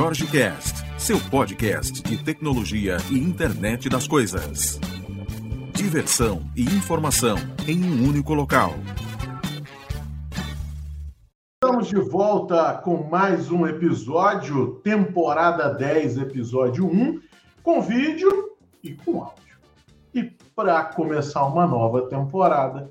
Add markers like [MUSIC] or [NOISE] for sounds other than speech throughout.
Jorge Cast, seu podcast de tecnologia e internet das coisas. Diversão e informação em um único local. Estamos de volta com mais um episódio, temporada 10, episódio 1, com vídeo e com áudio. E para começar uma nova temporada,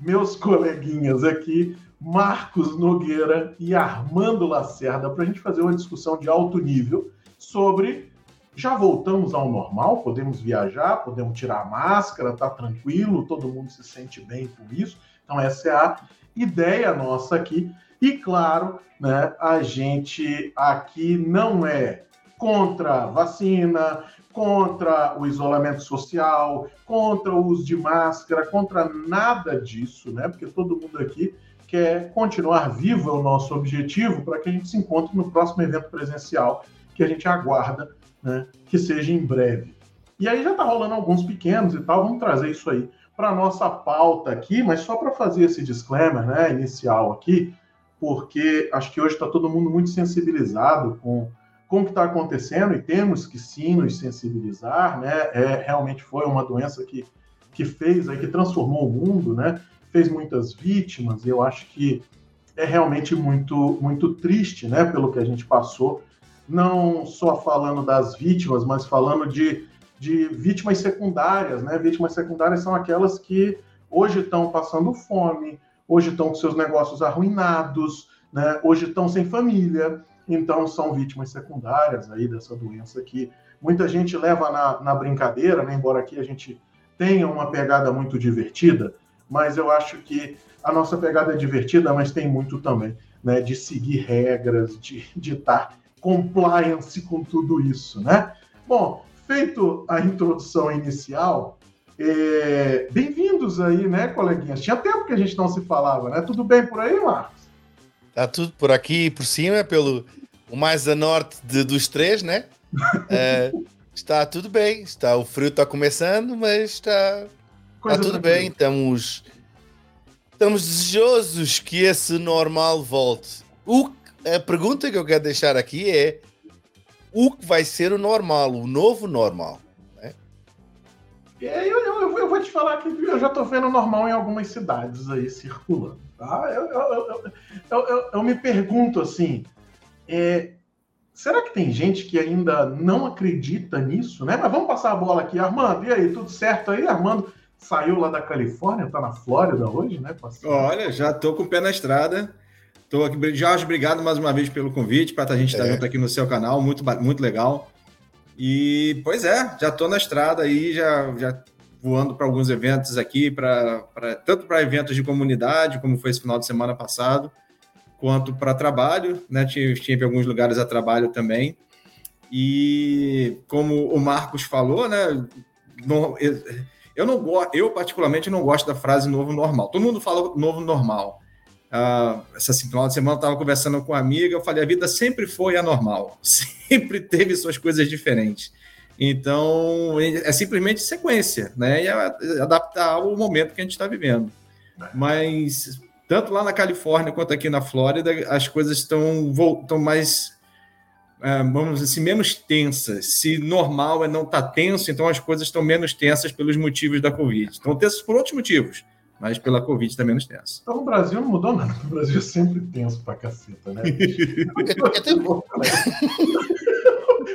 meus coleguinhas aqui Marcos Nogueira e Armando Lacerda para a gente fazer uma discussão de alto nível sobre já voltamos ao normal, podemos viajar, podemos tirar a máscara, tá tranquilo, todo mundo se sente bem com isso. Então essa é a ideia nossa aqui. E claro, né, a gente aqui não é contra vacina, contra o isolamento social, contra o uso de máscara, contra nada disso, né? Porque todo mundo aqui quer continuar vivo é o nosso objetivo para que a gente se encontre no próximo evento presencial que a gente aguarda né, que seja em breve. E aí já está rolando alguns pequenos e tal, vamos trazer isso aí para nossa pauta aqui, mas só para fazer esse disclaimer né, inicial aqui, porque acho que hoje está todo mundo muito sensibilizado com, com o que está acontecendo e temos que sim nos sensibilizar, né? É, realmente foi uma doença que, que fez aí, que transformou o mundo, né? Fez muitas vítimas, e eu acho que é realmente muito, muito triste, né, pelo que a gente passou, não só falando das vítimas, mas falando de, de vítimas secundárias, né? Vítimas secundárias são aquelas que hoje estão passando fome, hoje estão com seus negócios arruinados, né? Hoje estão sem família, então são vítimas secundárias aí dessa doença que muita gente leva na, na brincadeira, né? Embora aqui a gente tenha uma pegada muito divertida, mas eu acho que a nossa pegada é divertida, mas tem muito também, né, de seguir regras, de, estar compliance com tudo isso, né? Bom, feito a introdução inicial, é... bem-vindos aí, né, coleguinhas? Tinha tempo que a gente não se falava, né? Tudo bem por aí, Marcos? Está tudo por aqui por cima, pelo o mais a norte de, dos três, né? [LAUGHS] é, está tudo bem, está o frio está começando, mas está Está tudo bem, estamos, estamos desejosos que esse normal volte. O, a pergunta que eu quero deixar aqui é: o que vai ser o normal, o novo normal? Né? É, eu, eu, eu, vou te falar que eu já estou vendo normal em algumas cidades aí circulando. Tá? Eu, eu, eu, eu me pergunto assim: é, será que tem gente que ainda não acredita nisso? Né? Mas vamos passar a bola aqui, Armando. E aí, tudo certo aí, Armando? Saiu lá da Califórnia, está na Flórida hoje, né? Passando. Olha, já estou com o pé na estrada. Estou aqui. Jorge, obrigado mais uma vez pelo convite, para a gente estar é. junto aqui no seu canal, muito, muito legal. E, pois é, já estou na estrada aí, já, já voando para alguns eventos aqui, pra, pra tanto para eventos de comunidade, como foi esse final de semana passado, quanto para trabalho, né? Tive, tive alguns lugares a trabalho também. E como o Marcos falou, né? Não, eu não gosto, eu particularmente não gosto da frase novo normal. Todo mundo fala novo normal. Uh, essa final de semana eu estava conversando com uma amiga, eu falei, a vida sempre foi anormal, [LAUGHS] sempre teve suas coisas diferentes. Então, é simplesmente sequência, né? E adaptar ao momento que a gente está vivendo. Mas, tanto lá na Califórnia quanto aqui na Flórida, as coisas estão, mais vamos dizer assim, menos tensas. Se normal é não estar tá tenso, então as coisas estão menos tensas pelos motivos da Covid. Estão tensas por outros motivos, mas pela Covid está menos tenso. Então o Brasil não mudou nada. O Brasil é sempre tenso pra caceta, né? [LAUGHS]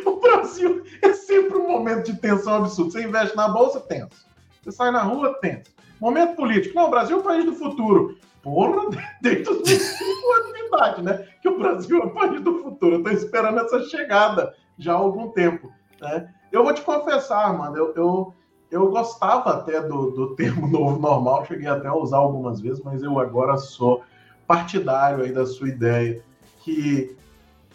o Brasil é sempre um momento de tensão absurda. Você investe na bolsa, tenso. Você sai na rua, tenso. Momento político. Não, o Brasil é o país do futuro porra, [LAUGHS] dentro de atividade, né? Que o Brasil é o país do futuro. Eu estou esperando essa chegada já há algum tempo. Né? Eu vou te confessar, mano, eu, eu, eu gostava até do, do termo [LAUGHS] novo normal, cheguei até a usar algumas vezes, mas eu agora sou partidário aí da sua ideia, que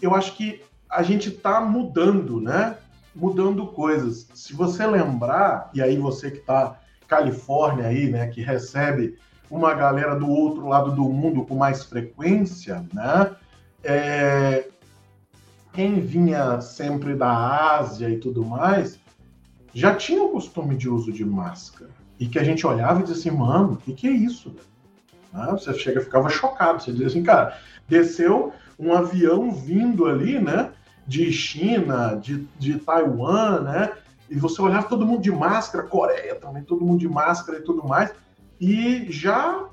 eu acho que a gente está mudando, né? Mudando coisas. Se você lembrar, e aí você que está Califórnia aí, né, que recebe uma galera do outro lado do mundo com mais frequência, né? É, quem vinha sempre da Ásia e tudo mais, já tinha o costume de uso de máscara. E que a gente olhava e dizia assim, mano, o que, que é isso? Né? Você chega ficava chocado, você dizia assim, cara, desceu um avião vindo ali, né? de China, de, de Taiwan, né? E você olhava todo mundo de máscara, Coreia também, todo mundo de máscara e tudo mais, e já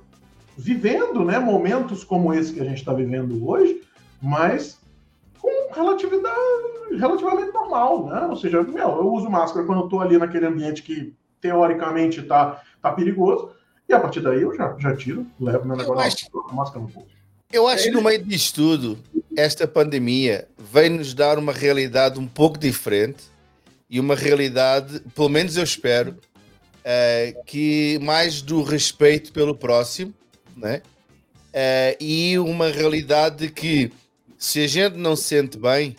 vivendo, né, momentos como esse que a gente está vivendo hoje, mas com relatividade, relativamente normal, né? Ou seja, meu, eu uso máscara quando eu estou ali naquele ambiente que teoricamente está tá perigoso, e a partir daí eu já, já tiro, levo meu negócio acho, máscara no bolso. Eu acho que no meio disto tudo, esta pandemia vem nos dar uma realidade um pouco diferente e uma realidade, pelo menos eu espero, uh, que mais do respeito pelo próximo, né? Uh, e uma realidade de que se a gente não se sente bem,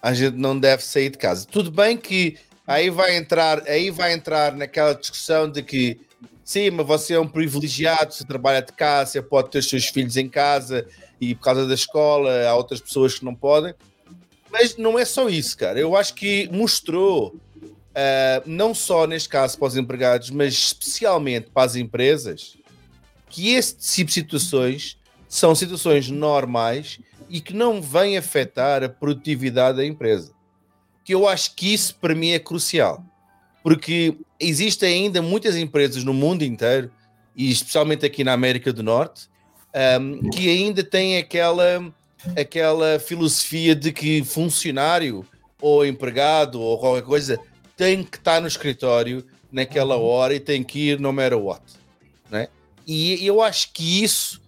a gente não deve sair de casa. Tudo bem que aí vai entrar, aí vai entrar naquela discussão de que sim, mas você é um privilegiado, você trabalha de casa, você pode ter os seus filhos em casa e por causa da escola há outras pessoas que não podem. Mas não é só isso, cara. Eu acho que mostrou, uh, não só neste caso para os empregados, mas especialmente para as empresas, que esse tipo de situações são situações normais e que não vêm afetar a produtividade da empresa. Que eu acho que isso para mim é crucial, porque existem ainda muitas empresas no mundo inteiro, e especialmente aqui na América do Norte, um, que ainda têm aquela, aquela filosofia de que funcionário ou empregado ou qualquer coisa tem que estar no escritório naquela uhum. hora e tem que ir no matter what. Né? E eu acho que isso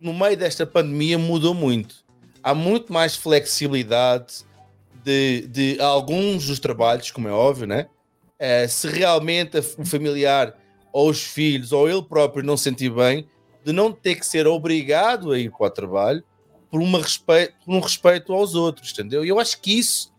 no meio desta pandemia mudou muito. Há muito mais flexibilidade de, de alguns dos trabalhos, como é óbvio, né? É, se realmente o familiar ou os filhos ou ele próprio não sentir bem, de não ter que ser obrigado a ir para o trabalho por, uma respeito, por um respeito aos outros, entendeu? E eu acho que isso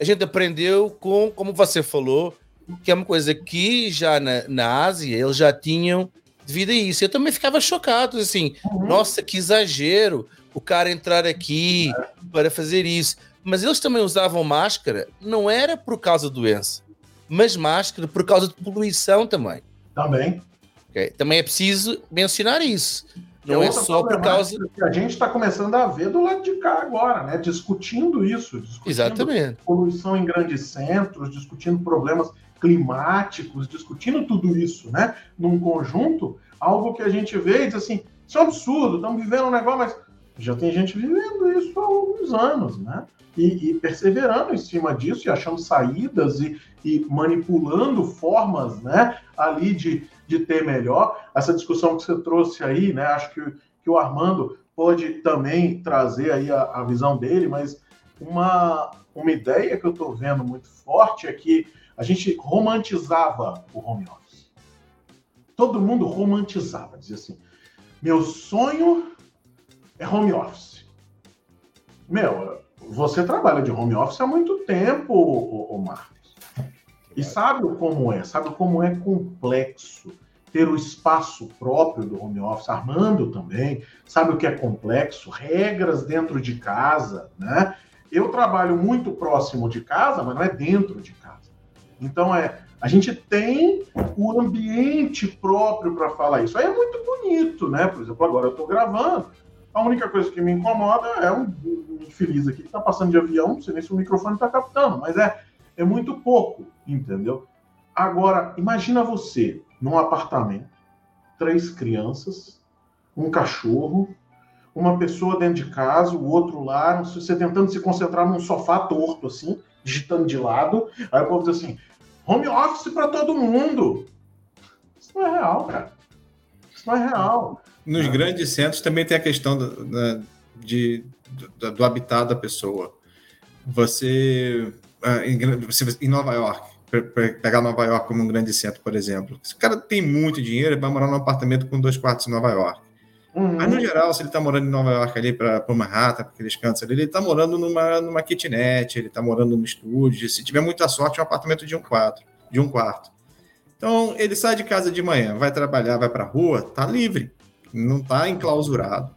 a gente aprendeu com, como você falou, que é uma coisa que já na, na Ásia eles já tinham devido a isso. Eu também ficava chocado, assim, uhum. nossa, que exagero o cara entrar aqui é. para fazer isso. Mas eles também usavam máscara, não era por causa da doença, mas máscara por causa de poluição também. Também. Okay? Também é preciso mencionar isso. Não é, é só por causa. Que a gente está começando a ver do lado de cá agora, né? Discutindo isso. Discutindo Exatamente. Poluição em grandes centros, discutindo problemas climáticos, discutindo tudo isso, né? Num conjunto, algo que a gente vê e diz assim, isso é um absurdo, estamos vivendo um negócio, mas já tem gente vivendo isso há alguns anos, né? E, e perseverando em cima disso e achando saídas e, e, manipulando formas, né? Ali de, de ter melhor. Essa discussão que você trouxe aí, né? Acho que, que o Armando pode também trazer aí a, a visão dele, mas uma, uma ideia que eu estou vendo muito forte é que a gente romantizava o home office. Todo mundo romantizava, dizia assim: meu sonho é home office. Meu, você trabalha de home office há muito tempo, o, o Marcos. E sabe como é? Sabe como é complexo ter o espaço próprio do home office, Armando também, sabe o que é complexo? Regras dentro de casa, né? Eu trabalho muito próximo de casa, mas não é dentro de casa. Então é, a gente tem o ambiente próprio para falar isso. Aí é muito bonito, né? Por exemplo, agora eu estou gravando. A única coisa que me incomoda é um, infeliz aqui que está passando de avião, não sei nem se o microfone está captando, mas é, é muito pouco, entendeu? Agora, imagina você num apartamento, três crianças, um cachorro, uma pessoa dentro de casa, o outro lá, você tentando se concentrar num sofá torto, assim, digitando de lado. Aí o povo diz assim: home office para todo mundo. Isso não é real, cara. Isso não é real. Nos é. grandes centros também tem a questão do, da, de, do, do habitat da pessoa. Você, ah, em, em Nova York, pegar Nova York como um grande centro, por exemplo. Se o cara tem muito dinheiro, ele vai morar num apartamento com dois quartos em Nova York. Uhum. Mas, no geral, se ele está morando em Nova York ali para Manhattan, para aqueles cantos ali, ele está morando numa, numa kitnet, ele está morando num estúdio. Se tiver muita sorte, é um apartamento de um quarto. De um quarto. Então, ele sai de casa de manhã, vai trabalhar, vai para a rua, tá livre, não está enclausurado.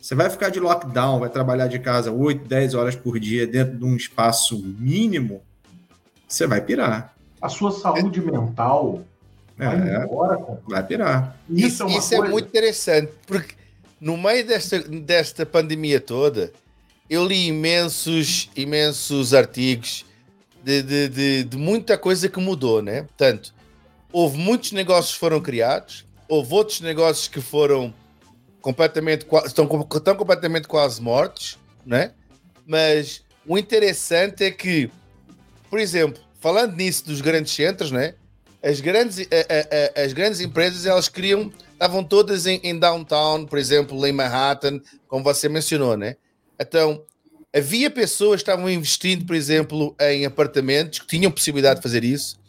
Você vai ficar de lockdown, vai trabalhar de casa 8, 10 horas por dia dentro de um espaço mínimo, você vai pirar. A sua saúde é. mental Vai é, embora, Vai pirar. Isso, isso, é, isso é, muito interessante, porque no meio desta, desta pandemia toda, eu li imensos, imensos artigos de, de, de, de, muita coisa que mudou, né? Portanto, houve muitos negócios que foram criados, houve outros negócios que foram completamente, estão, estão completamente quase mortos, né? Mas o interessante é que, por exemplo, falando nisso dos grandes centros, né? As grandes, a, a, a, as grandes empresas elas criam, estavam todas em, em downtown, por exemplo, em Manhattan, como você mencionou, né? Então, havia pessoas que estavam investindo, por exemplo, em apartamentos que tinham possibilidade de fazer isso,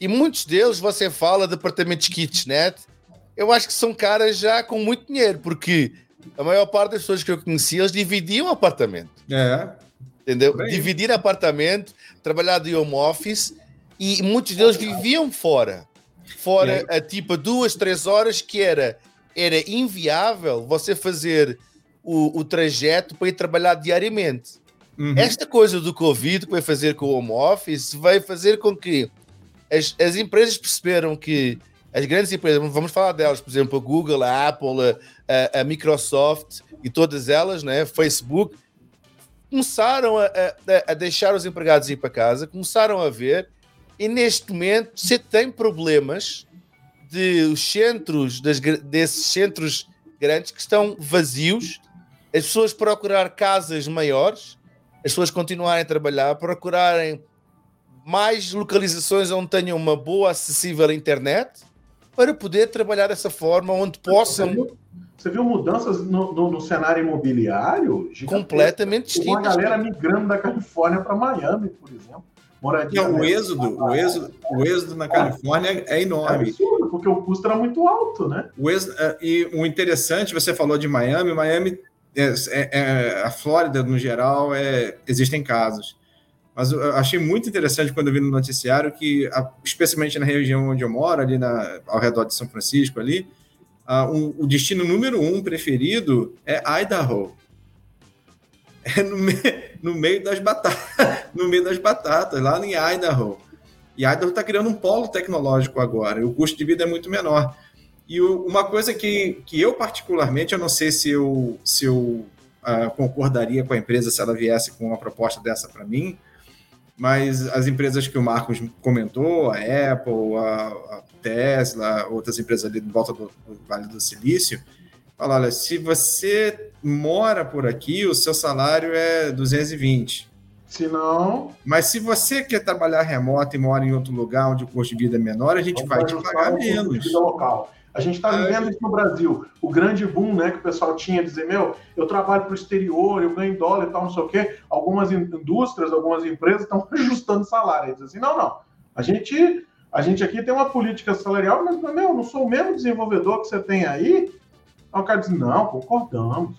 e muitos deles você fala de apartamentos kitchenette, eu acho que são caras já com muito dinheiro, porque a maior parte das pessoas que eu conhecia, eles dividiam apartamento. É. Entendeu? Bem. Dividir apartamento, trabalhar de home office, e muitos deles viviam fora. Fora a tipo duas, três horas que era, era inviável você fazer o, o trajeto para ir trabalhar diariamente. Uhum. Esta coisa do Covid que vai fazer com o home office vai fazer com que as, as empresas perceberam que as grandes empresas, vamos falar delas, por exemplo, a Google, a Apple, a, a Microsoft e todas elas, né, Facebook, começaram a, a, a, deixar os empregados ir para casa, começaram a ver, e neste momento você tem problemas de os centros, das, desses centros grandes que estão vazios, as pessoas procurar casas maiores, as pessoas continuarem a trabalhar, procurarem mais localizações onde tenham uma boa acessível internet para poder trabalhar dessa forma, onde possam. Você viu, você viu mudanças no, no, no, cenário imobiliário? Completamente distintas. Uma galera migrando da Califórnia para Miami, por exemplo. Moradia o êxodo, o êxodo, o êxodo na Califórnia é enorme. É absurdo, porque o custo era muito alto, né? O êxodo, é, e o interessante, você falou de Miami, Miami é, é, é, a Flórida, no geral, é, existem casos. Mas eu achei muito interessante quando eu vi no noticiário que, especialmente na região onde eu moro, ali na, ao redor de São Francisco, ali, uh, o destino número um preferido é Idaho. É no, me, no meio das batatas, [LAUGHS] no meio das batatas, lá em Idaho. E Idaho está criando um polo tecnológico agora, e o custo de vida é muito menor. E o, uma coisa que, que eu, particularmente, eu não sei se eu, se eu uh, concordaria com a empresa se ela viesse com uma proposta dessa para mim, mas as empresas que o Marcos comentou, a Apple, a, a Tesla, outras empresas ali de volta do, do Vale do Silício, falam, olha, se você mora por aqui, o seu salário é 220. Se não... Mas se você quer trabalhar remoto e mora em outro lugar onde o custo de vida é menor, a gente vai te pagar menos. Local. A gente está vivendo isso no Brasil. O grande boom né, que o pessoal tinha, dizer, meu, eu trabalho para o exterior, eu ganho dólar e tal, não sei o quê. Algumas indústrias, algumas empresas estão [LAUGHS] ajustando salário. Dizem assim, não, não. A gente, a gente aqui tem uma política salarial, mas, meu, eu não sou o mesmo desenvolvedor que você tem aí. Aí o cara diz, não, concordamos.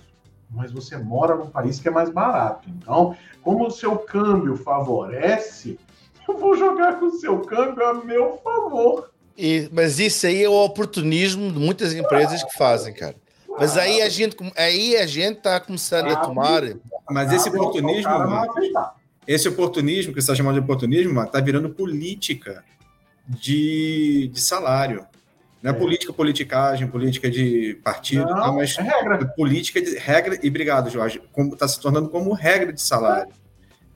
Mas você mora num país que é mais barato. Então, como o seu câmbio favorece, [LAUGHS] eu vou jogar com o seu câmbio a meu favor. E, mas isso aí é o oportunismo de muitas empresas que fazem, cara. Mas aí a gente, aí a gente está começando a tomar. Mas esse oportunismo, esse oportunismo que você está chamando de oportunismo, está virando política de, de salário. Não é, é, política, politicagem, política de partido, não, tá, mas é regra. política de regra, e obrigado, Jorge, está se tornando como regra de salário.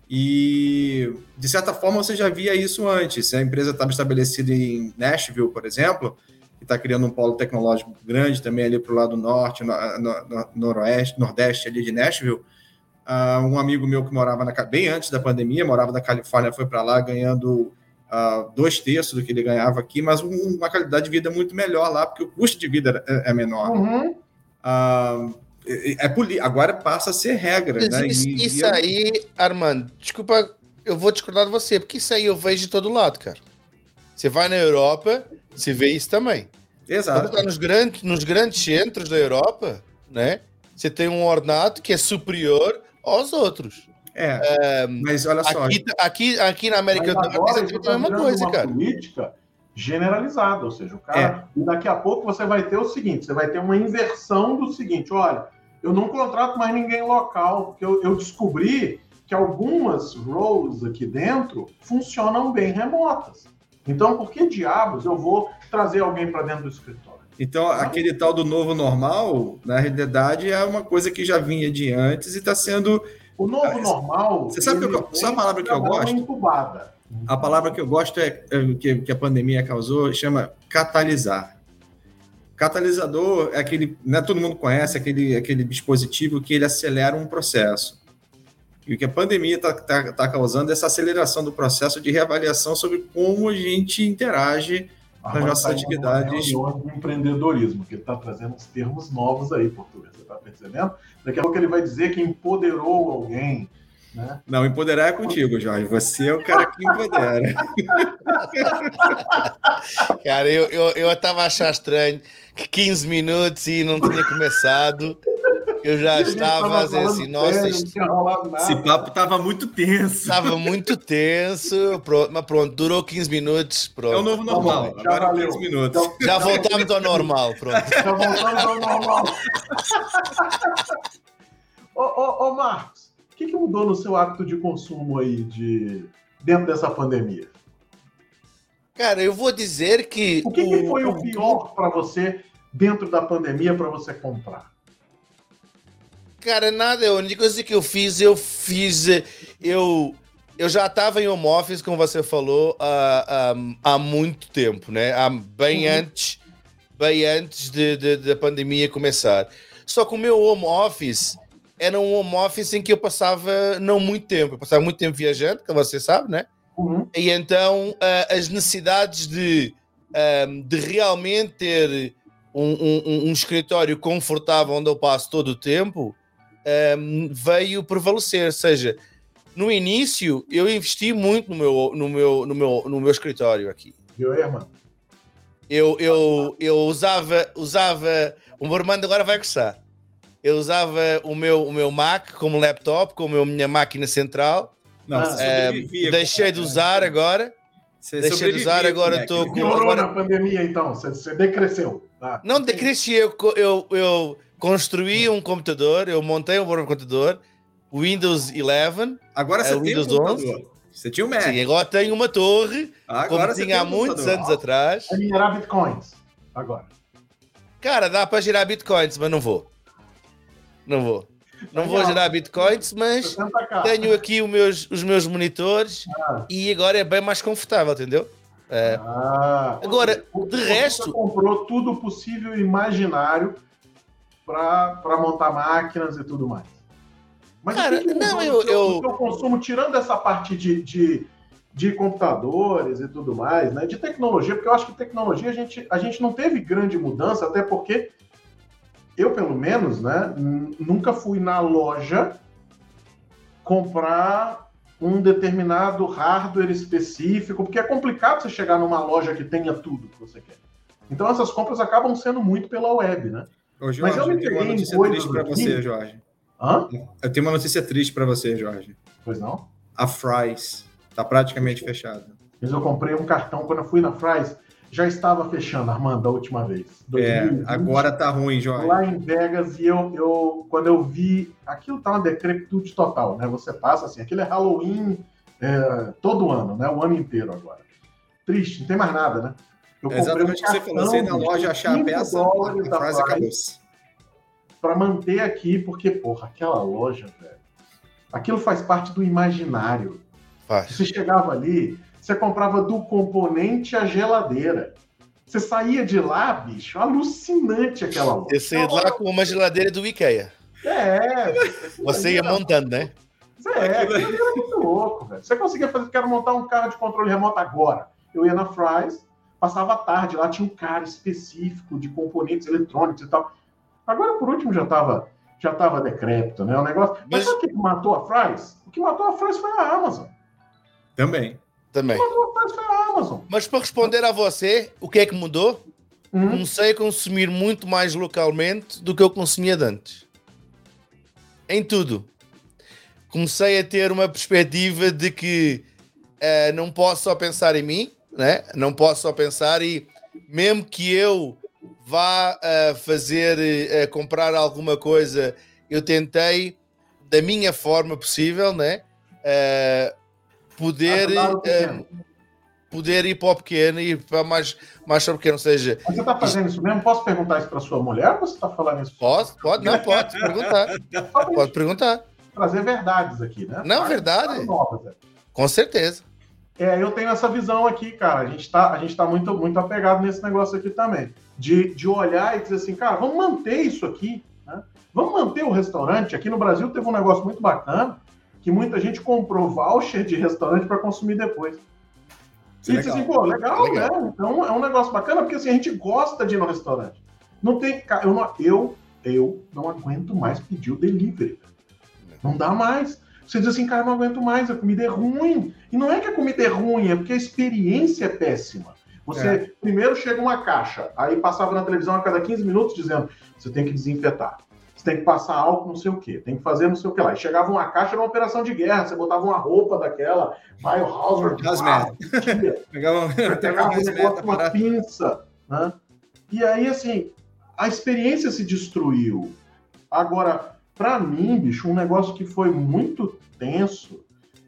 E, de certa forma, você já via isso antes. A empresa estava estabelecida em Nashville, por exemplo, que está criando um polo tecnológico grande também ali para o lado norte, no, no, noroeste, nordeste ali de Nashville. Uh, um amigo meu que morava na, bem antes da pandemia, morava na Califórnia, foi para lá ganhando uh, dois terços do que ele ganhava aqui, mas um, uma qualidade de vida muito melhor lá, porque o custo de vida é, é menor. Uhum. Uh, é, é agora passa a ser regra, Mas né? Isso, e, isso e aí, Armando, desculpa, eu vou discordar de você, porque isso aí eu vejo de todo lado, cara. Você vai na Europa, você vê isso também. Exato. Quando tá nos grandes, nos grandes centros da Europa, né? Você tem um ornato que é superior aos outros. É, é mas olha só. Aqui, aqui, aqui na América do Norte é a mesma coisa, cara. política generalizada, ou seja, o cara. É. Daqui a pouco você vai ter o seguinte: você vai ter uma inversão do seguinte: olha, eu não contrato mais ninguém local, porque eu, eu descobri que algumas roles aqui dentro funcionam bem remotas. Então, por que diabos eu vou trazer alguém para dentro do escritório? Então, aquele tal do novo normal, na realidade, é uma coisa que já vinha de antes e está sendo O novo normal. Você sabe que eu, só a palavra que eu gosto? Incubada. A palavra que eu gosto é, é que, que a pandemia causou chama catalisar. Catalisador é aquele, né, todo mundo conhece aquele, aquele dispositivo que ele acelera um processo. E o que a pandemia está tá, tá causando é essa aceleração do processo de reavaliação sobre como a gente interage nas nossas tá atividades. de empreendedorismo, que ele está trazendo uns termos novos aí, português. Você está percebendo? Daqui a pouco ele vai dizer que empoderou alguém. Né? Não, empoderar é contigo, Jorge. Você é o cara que empodera. [LAUGHS] cara, eu, eu, eu estava achando estranho que 15 minutos e não tinha começado. Eu já estava fazendo assim, nossa, esse papo estava muito tenso. Estava muito tenso, pronto, mas pronto, durou 15 minutos. Pronto. É o novo normal, tá agora valeu. 15 minutos. Então, já voltamos ao normal, pronto. [LAUGHS] Já voltamos ao normal. ô, ô, ô, Marcos, o que, que mudou no seu hábito de consumo aí de, dentro dessa pandemia? Cara, eu vou dizer que. O que, o, que foi o, pior para você dentro da pandemia para você comprar? Cara, nada. A única coisa que eu fiz, eu fiz. Eu, eu já estava em home office, como você falou, há, há, há muito tempo, né? Há, bem uhum. antes, bem antes de, de, da pandemia começar. Só que o meu home office era um home office em que eu passava não muito tempo. Eu passava muito tempo viajando, que você sabe, né? Uhum. E então uh, as necessidades de, um, de realmente ter um, um, um, escritório confortável onde eu passo todo o tempo um, veio prevalecer. Ou seja, no início eu investi muito no meu, no meu, no meu, no meu escritório aqui. Aí, irmão? Eu, eu, eu usava, usava. O meu irmão agora vai gostar. Eu usava o meu, o meu Mac como laptop, como a minha máquina central. Não, é, deixei de usar agora. Você deixei de usar, agora estou com. Agora... na pandemia, então? Você, você decresceu. Ah, não decresci, eu, eu, eu construí um computador, eu montei um computador, Windows 11. Agora você é, tem Windows um computador. 11. Você tinha um Mac. Sim, agora tenho uma torre, agora como tinha há um muitos anos atrás. Vai girar bitcoins, agora. Cara, dá para girar bitcoins, mas não vou. Não vou. Não vou gerar bitcoins, mas tenho aqui os meus, os meus monitores ah. e agora é bem mais confortável, entendeu? É. Ah, agora, de resto. Comprou tudo possível e imaginário para montar máquinas e tudo mais. Mas Cara, que não, eu, eu... consumo, tirando essa parte de, de, de, computadores e tudo mais, né, de tecnologia, porque eu acho que tecnologia a gente, a gente não teve grande mudança, até porque eu, pelo menos, né, nunca fui na loja comprar um determinado hardware específico, porque é complicado você chegar numa loja que tenha tudo que você quer. Então essas compras acabam sendo muito pela web, né? Ô, Jorge, Mas eu me tenho uma notícia triste para você, Jorge. Hã? Eu tenho uma notícia triste para você, Jorge. Pois não? A Fry's está praticamente fechada. Mas eu comprei um cartão quando eu fui na Fry's. Já estava fechando, Armando, a última vez. 2020, é, agora tá ruim, Jorge. Lá em Vegas, e eu, eu quando eu vi, aquilo tá uma decrepitude total, né? Você passa assim, aquilo é Halloween é, todo ano, né? O ano inteiro agora. Triste, não tem mais nada, né? Eu é exatamente o que você falou. Você na loja achar a peça, a frase acabou. Para manter aqui, porque, porra, aquela loja, velho, aquilo faz parte do imaginário. Faz. Você chegava ali, você comprava do componente a geladeira. Você saía de lá, bicho, alucinante aquela loja. Você saía de lá com uma geladeira do IKEA. É. Você ia montando, né? É, aquilo era muito louco, velho. Você conseguia fazer, quero montar um carro de controle remoto agora. Eu ia na Fry's, passava a tarde lá, tinha um cara específico de componentes eletrônicos e tal. Agora, por último, já estava já tava decrépito, né? O negócio. Mas, Mas sabe o que matou a Fries? O que matou a Fries foi a Amazon. Também. Também. Mas para responder a você, o que é que mudou? Uhum. Comecei a consumir muito mais localmente do que eu consumia antes. Em tudo. Comecei a ter uma perspectiva de que uh, não posso só pensar em mim, né? Não posso só pensar e mesmo que eu vá uh, fazer, uh, comprar alguma coisa, eu tentei da minha forma possível, né? Uh, poder poder ir para o pequeno e para mais, mais para o pequeno, ou seja... Mas você está fazendo isso mesmo? Posso perguntar isso para sua mulher ou você está falando isso? Posso, pode, não, pode perguntar. [LAUGHS] pode perguntar. trazer verdades aqui, né? Não, verdade. Novas, é. Com certeza. É, eu tenho essa visão aqui, cara. A gente está a gente tá muito, muito apegado nesse negócio aqui também. De, de olhar e dizer assim, cara, vamos manter isso aqui. Né? Vamos manter o restaurante. Aqui no Brasil teve um negócio muito bacana que muita gente comprou voucher de restaurante para consumir depois. E disse assim, pô, legal, legal, né? Então é um negócio bacana, porque assim, a gente gosta de ir no restaurante. Não tem. Eu não, eu, eu não aguento mais pedir o delivery. Não dá mais. Você diz assim, cara, não aguento mais, a comida é ruim. E não é que a comida é ruim, é porque a experiência é péssima. Você é. primeiro chega uma caixa, aí passava na televisão a cada 15 minutos dizendo: você tem que desinfetar, tem que passar álcool, não sei o quê, tem que fazer não sei o que lá. E chegava uma caixa, era uma operação de guerra, você botava uma roupa daquela, Biohazard, pegava, [LAUGHS] pegava um negócio, uma pinça. Né? E aí, assim, a experiência se destruiu. Agora, para mim, bicho, um negócio que foi muito tenso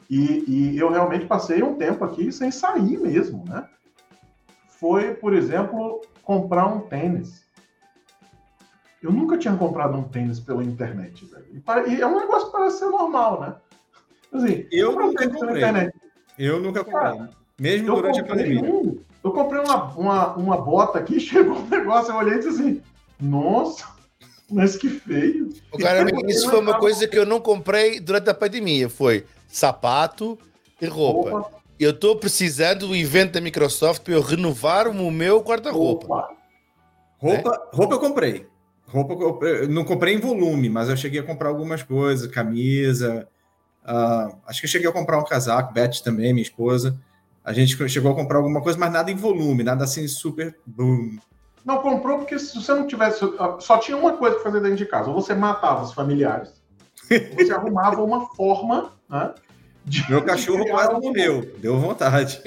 e, e, eu realmente passei um tempo aqui sem sair mesmo, né? Foi, por exemplo, comprar um tênis. Eu nunca tinha comprado um tênis pela internet, velho. E, é um negócio que parece ser normal, né? Assim, eu nunca comprei. Eu nunca comprei. Cara, Mesmo durante a pandemia. Um, eu comprei uma, uma, uma bota aqui, [LAUGHS] chegou um negócio, eu olhei e disse assim, nossa, mas que feio. O cara, isso foi uma coisa que eu não comprei durante a pandemia. Foi sapato e roupa. roupa. Eu estou precisando do evento da Microsoft para eu renovar o meu guarda-roupa. Roupa. Roupa, é? roupa eu comprei. Roupa eu não comprei em volume, mas eu cheguei a comprar algumas coisas, camisa. Uh, acho que eu cheguei a comprar um casaco, Beth também, minha esposa. A gente chegou a comprar alguma coisa, mas nada em volume, nada assim super boom. Não comprou porque se você não tivesse. Só tinha uma coisa para fazer dentro de casa. Ou você matava os familiares, ou você arrumava uma forma. Né, de, Meu cachorro quase morreu. Deu vontade.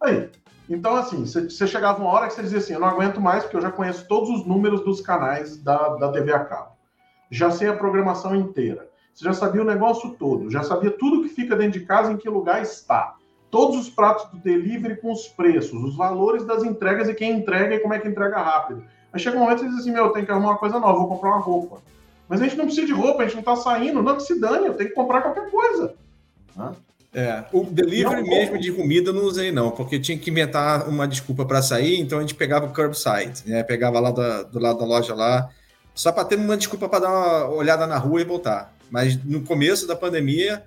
Aí. Então, assim, você chegava uma hora que você dizia assim: eu não aguento mais, porque eu já conheço todos os números dos canais da, da TV a cabo. Já sei a programação inteira. Você já sabia o negócio todo, já sabia tudo que fica dentro de casa, em que lugar está todos os pratos do delivery com os preços, os valores das entregas e quem entrega e como é que entrega rápido. Aí chega um momento que você diz assim, meu, eu tenho que arrumar uma coisa nova, vou comprar uma roupa. Mas a gente não precisa de roupa, a gente não tá saindo, não que se dane, eu tenho que comprar qualquer coisa. É, o delivery não, mesmo de comida eu não usei não, porque tinha que inventar uma desculpa para sair, então a gente pegava o curbside, né? Pegava lá do, do lado da loja lá, só para ter uma desculpa para dar uma olhada na rua e voltar. Mas no começo da pandemia,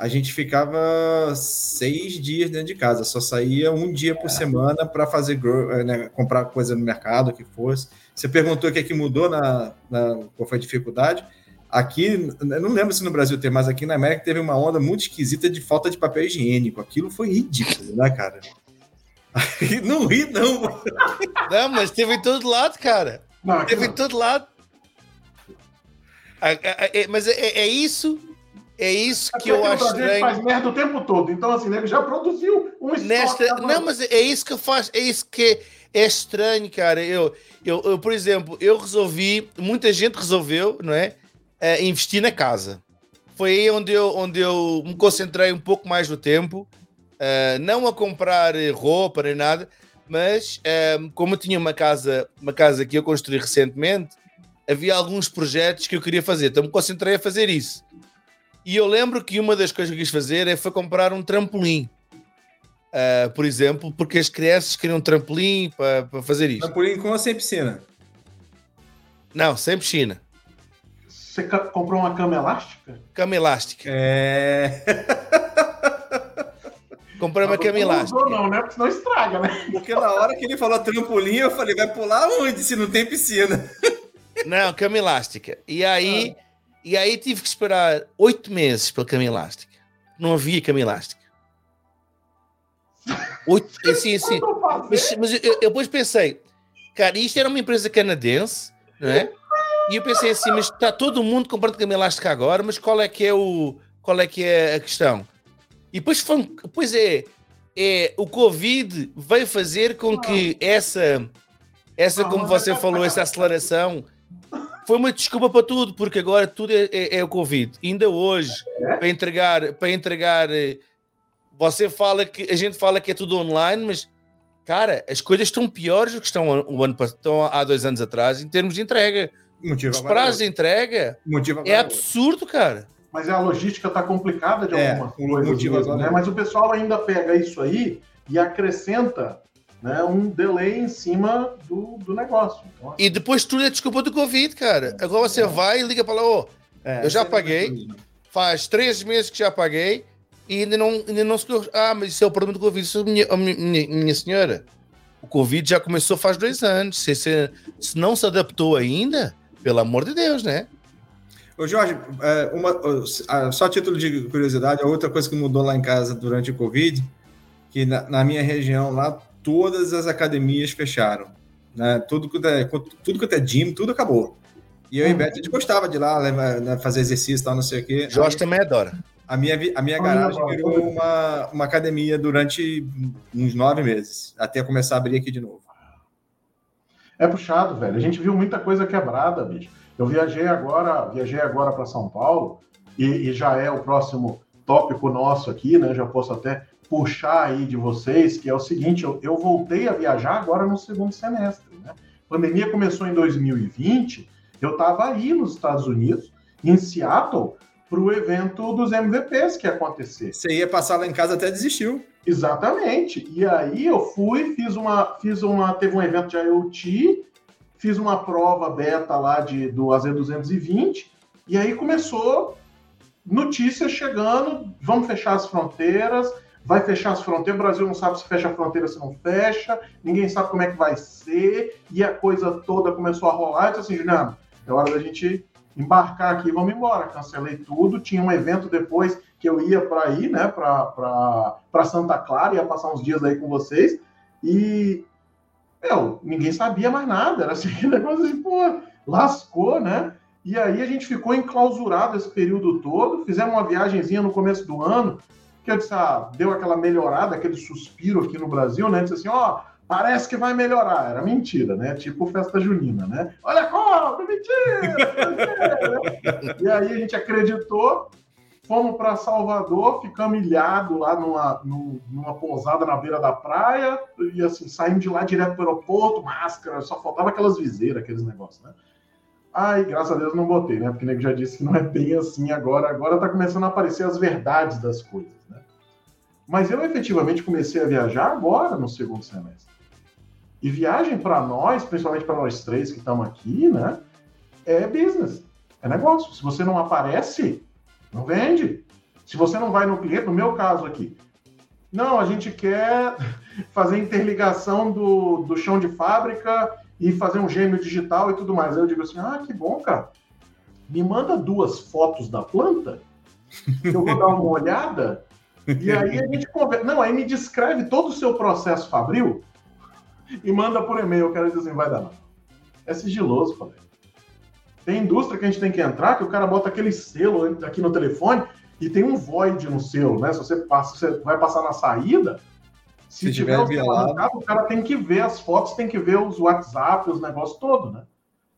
a gente ficava seis dias dentro de casa, só saía um dia por semana para fazer eh, né, comprar coisa no mercado, o que fosse. Você perguntou o que, é que mudou na, na qual foi a dificuldade. Aqui, eu não lembro se no Brasil tem, mas aqui na América teve uma onda muito esquisita de falta de papel higiênico. Aquilo foi ridículo, né, cara? não ri, não. Não, mas teve em todo lado, cara. Não, teve não. em todo lado. Mas é, é isso é isso que eu acho estranho. faz merda o tempo todo. Então, assim, ele já produziu um Nesta... Não, mas é isso que eu faço. É isso que é estranho, cara. Eu, eu, eu, por exemplo, eu resolvi, muita gente resolveu, não é? Uh, investir na casa. Foi aí onde eu, onde eu me concentrei um pouco mais no tempo. Uh, não a comprar roupa nem nada, mas uh, como eu tinha uma casa, uma casa que eu construí recentemente, havia alguns projetos que eu queria fazer. Então me concentrei a fazer isso. E eu lembro que uma das coisas que quis fazer é foi comprar um trampolim. Uh, por exemplo, porque as crianças queriam um trampolim para fazer isso. Trampolim com ou sem piscina? Não, sem piscina. Você comprou uma cama elástica? Cama elástica. É. [LAUGHS] Comprei uma cama elástica. Não, não, né? Porque senão estraga, né? Porque na hora que ele falou trampolim, eu falei, vai pular onde se não tem piscina? [LAUGHS] Não, cama elástica. E aí. Ah e aí tive que esperar oito meses pela cama elástica. Não havia cama elástica. Oito, [LAUGHS] assim, assim. Mas, mas eu, eu, depois pensei, cara, isto era uma empresa canadense, não é? E eu pensei assim, mas está todo mundo comprando cama elástica agora, mas qual é que é o qual é que é a questão? E depois foi, pois é, é o Covid veio fazer com que essa essa como você falou, essa aceleração foi uma desculpa para tudo, porque agora tudo é, é, é o Covid. Ainda hoje, para entregar, para entregar, eh, você fala que a gente fala que é tudo online, mas cara, as coisas estão piores do que estão, o ano, estão há dois anos atrás em termos de entrega. Motivo Os prazos de entrega é absurdo, cara. mas a logística está complicada de é, alguma coisa. Mesmo, né? Mas o pessoal ainda pega isso aí e acrescenta né, um delay em cima do, do negócio. Então, assim... E depois tudo é desculpa do Covid, cara. Agora você é. vai e liga para lá, ô, é, eu já paguei, faz três meses que já paguei e ainda não, ainda não se. Ah, mas isso é o problema do Covid. Isso, minha, minha, minha senhora, o Covid já começou faz dois anos. Se, se, se não se adaptou ainda, pelo amor de Deus, né? Ô Jorge, é, uma, só título de curiosidade, a outra coisa que mudou lá em casa durante o Covid, que na, na minha região lá, todas as academias fecharam. Né? Tudo, que é, tudo que é gym, tudo acabou. E eu e Beto, a gente gostava de ir lá né, fazer exercício e tal, não sei o quê. Jorge também adora. A minha, a minha garagem virou uma, uma academia durante uns nove meses, até começar a abrir aqui de novo. É puxado, velho. A gente viu muita coisa quebrada, bicho. Eu viajei agora, viajei agora para São Paulo e, e, já é o próximo tópico nosso aqui, né? Já posso até puxar aí de vocês, que é o seguinte: eu, eu voltei a viajar agora no segundo semestre. Né? A pandemia começou em 2020, eu estava aí nos Estados Unidos, em Seattle, para o evento dos MVPs que ia acontecer. Você ia passar lá em casa até desistiu. Exatamente. E aí eu fui, fiz uma, fiz uma, teve um evento de IoT, fiz uma prova beta lá de, do AZ220, e aí começou notícias chegando, vamos fechar as fronteiras, vai fechar as fronteiras, o Brasil não sabe se fecha a fronteira, se não fecha, ninguém sabe como é que vai ser, e a coisa toda começou a rolar, eu disse assim, Juliano, é hora da gente embarcar aqui, vamos embora. Cancelei tudo. Tinha um evento depois que eu ia para ir, né, para Santa Clara, ia passar uns dias aí com vocês. E, meu, ninguém sabia mais nada. Era assim, [LAUGHS] negócio assim, pô, lascou, né? E aí a gente ficou enclausurado esse período todo. Fizemos uma viagemzinha no começo do ano, que eu disse, ah, deu aquela melhorada, aquele suspiro aqui no Brasil, né? Disse assim, ó, oh, parece que vai melhorar. Era mentira, né? Tipo festa junina, né? Olha como, mentira! mentira! [LAUGHS] e aí a gente acreditou, fomos para Salvador, ficamos ilhados lá numa, numa pousada na beira da praia, e assim, saímos de lá direto para o aeroporto, máscara, só faltava aquelas viseiras, aqueles negócios, né? Ai, graças a Deus não botei, né? Porque o nego já disse que não é bem assim agora. Agora tá começando a aparecer as verdades das coisas, né? Mas eu efetivamente comecei a viajar agora no segundo semestre. E viagem para nós, principalmente para nós três que estamos aqui, né? É business, é negócio. Se você não aparece, não vende. Se você não vai no cliente, no meu caso aqui, não, a gente quer fazer interligação do, do chão de fábrica e fazer um gêmeo digital e tudo mais. Eu digo assim: ah, que bom, cara. Me manda duas fotos da planta, eu vou dar uma olhada, e aí a gente conversa. Não, aí me descreve todo o seu processo fabril e manda por e-mail. Eu quero dizer assim, vai dar não. É sigiloso, falei. Tem indústria que a gente tem que entrar, que o cara bota aquele selo aqui no telefone e tem um void no selo, né? Se você passa, você vai passar na saída, se, se tiver, tiver o o cara tem que ver as fotos, tem que ver os WhatsApp, os negócios todo, né?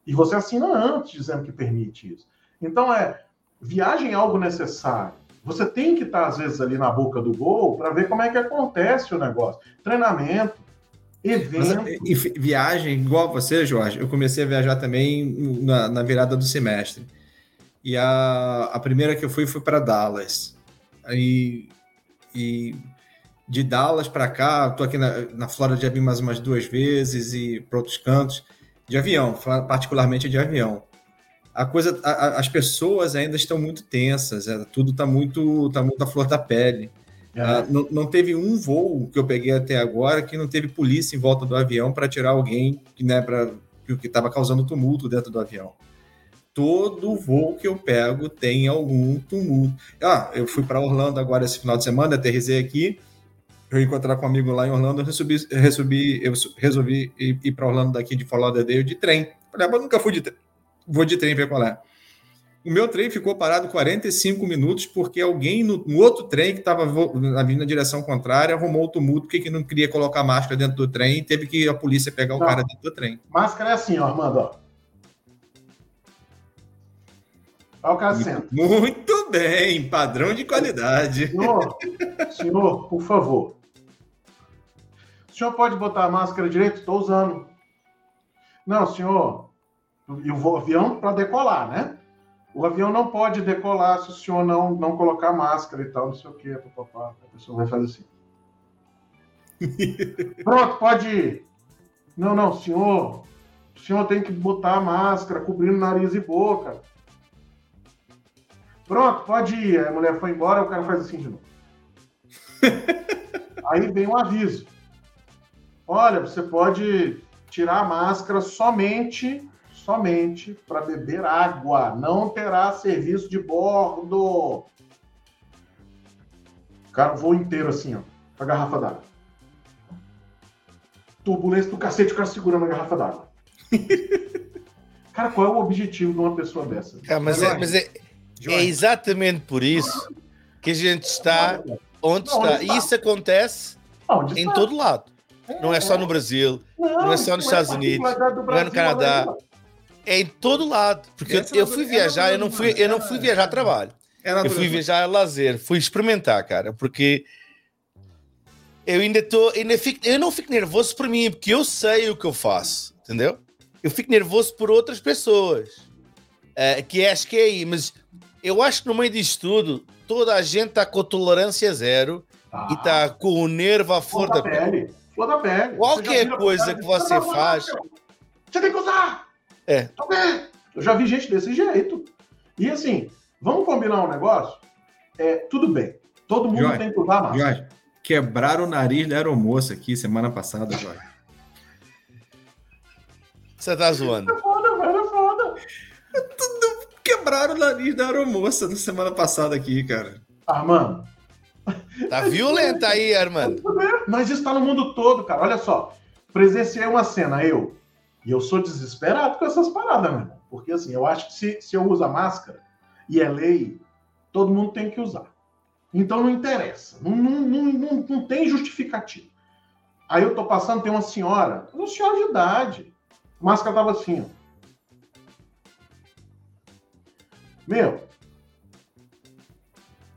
E você assina antes dizendo que permite isso. Então é viagem é algo necessário. Você tem que estar às vezes ali na boca do gol para ver como é que acontece o negócio. Treinamento, Evento. E, viagem, igual você, Jorge, eu comecei a viajar também na, na virada do semestre. E a, a primeira que eu fui foi para Dallas. Aí, e de Dallas para cá, estou aqui na, na Flórida já vim mais umas duas vezes e para outros cantos, de avião, particularmente de avião. A coisa, a, as pessoas ainda estão muito tensas, é, tudo está muito, tá muito à flor da pele. Uh, não, não, teve um voo que eu peguei até agora que não teve polícia em volta do avião para tirar alguém que né, que estava causando tumulto dentro do avião. Todo voo que eu pego tem algum tumulto. Ah, eu fui para Orlando agora esse final de semana, aterrisei aqui. Eu encontrar com um amigo lá em Orlando, eu resolvi, resolvi, eu resolvi ir, ir para Orlando daqui de Fort Lauderdale de trem. Falei, ah, mas nunca fui de trem. Vou de trem ver qual é. O meu trem ficou parado 45 minutos porque alguém no, no outro trem que estava vindo na direção contrária arrumou o tumulto porque não queria colocar máscara dentro do trem e teve que a polícia pegar o não. cara dentro do trem. Máscara é assim, ó, Armando. Ó. Olha o cara senta. Muito bem, padrão de qualidade. Senhor, senhor, por favor. O senhor pode botar a máscara direito? Estou usando. Não, senhor. E o avião para decolar, né? O avião não pode decolar se o senhor não, não colocar máscara e tal, não sei o quê. Papapá. A pessoa vai fazer assim. [LAUGHS] Pronto, pode ir. Não, não, senhor. O senhor tem que botar a máscara, cobrindo nariz e boca. Pronto, pode ir. Aí a mulher foi embora, o cara faz assim de novo. [LAUGHS] Aí vem um aviso. Olha, você pode tirar a máscara somente somente para beber água. Não terá serviço de bordo. O cara voa inteiro assim, ó, com a garrafa d'água. Turbulência do cacete, o cara segurando a garrafa d'água. [LAUGHS] cara, qual é o objetivo de uma pessoa dessa? Ah, mas é, mas é, é, exatamente por isso que a gente está onde não, está. Onde está. E isso acontece onde em todo lado. Não é só no Brasil, não, não é só nos Estados Unidos, não é no Canadá. É em todo lado. Porque eu, eu, fui viajar, eu não fui, eu não fui viajar a trabalho. eu fui viajar a lazer, fui experimentar, cara, porque eu ainda estou, ainda fico, eu não fico nervoso por mim, porque eu sei o que eu faço, entendeu? Eu fico nervoso por outras pessoas, uh, que acho que é aí, mas eu acho que no meio disto tudo, toda a gente está com tolerância zero ah. e está com o nervo à flor da pele. Flor da pele. Qualquer coisa que você faz. Você tem que usar! É. Eu já vi gente desse jeito. E assim, vamos combinar um negócio? É, tudo bem. Todo mundo Jorge, tem que usar máscara. Jorge, quebraram o nariz da aeromoça aqui semana passada, Jorge. Você tá zoando. É foda, velho, é foda. Tudo quebraram o nariz da aeromoça na semana passada aqui, cara. Armando. Tá violenta aí, Armando. Mas isso tá no mundo todo, cara. Olha só. Presenciei uma cena, eu, e eu sou desesperado com essas paradas, meu irmão. Porque assim, eu acho que se, se eu uso a máscara e é lei, todo mundo tem que usar. Então não interessa. Não, não, não, não, não tem justificativo. Aí eu tô passando, tem uma senhora, uma senhora de idade. A máscara tava assim, ó. Meu,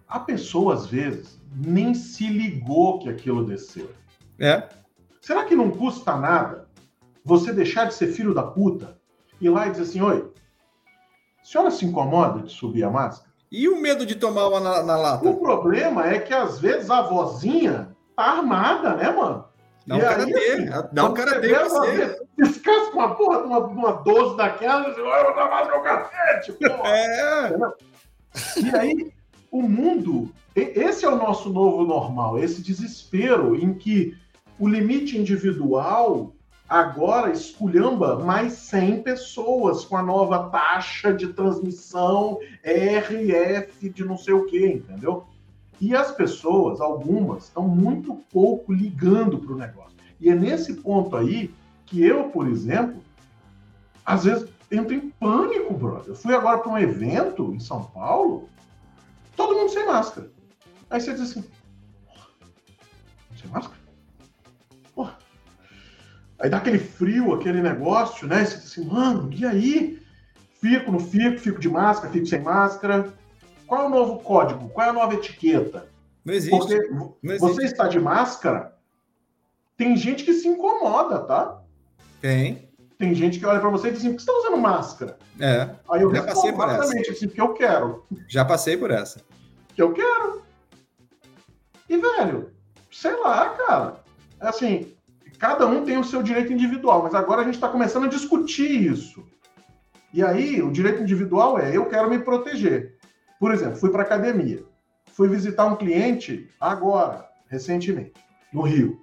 a pessoa às vezes nem se ligou que aquilo desceu. É. Será que não custa nada você deixar de ser filho da puta e ir lá e dizer assim: Oi, a senhora se incomoda de subir a máscara? E o medo de tomar uma na, na lata? O problema é que às vezes a vozinha tá armada, né, mano? Dá um cara dele, assim, dá um cara dele você. Descansa com uma porra de uma, uma 12 daquela, você vai botar mais meu cacete, porra. [LAUGHS] É. E aí, o mundo, esse é o nosso novo normal, esse desespero em que o limite individual agora esculhamba mais 100 pessoas com a nova taxa de transmissão RF de não sei o que, entendeu? E as pessoas, algumas, estão muito pouco ligando para o negócio. E é nesse ponto aí que eu, por exemplo, às vezes entro em pânico, brother. Eu fui agora para um evento em São Paulo, todo mundo sem máscara. Aí você diz assim, sem máscara? Aí dá aquele frio, aquele negócio, né? Você diz assim, mano, e aí? Fico, não fico, fico de máscara, fico sem máscara. Qual é o novo código? Qual é a nova etiqueta? Não existe. Porque não existe. você está de máscara, tem gente que se incomoda, tá? Tem. Tem gente que olha para você e diz assim, por que você está usando máscara? É. Aí eu já passei por essa. assim, porque eu quero. Já passei por essa. Que eu quero. E, velho, sei lá, cara. É assim, Cada um tem o seu direito individual, mas agora a gente está começando a discutir isso. E aí, o direito individual é: eu quero me proteger. Por exemplo, fui para academia, fui visitar um cliente agora, recentemente, no Rio.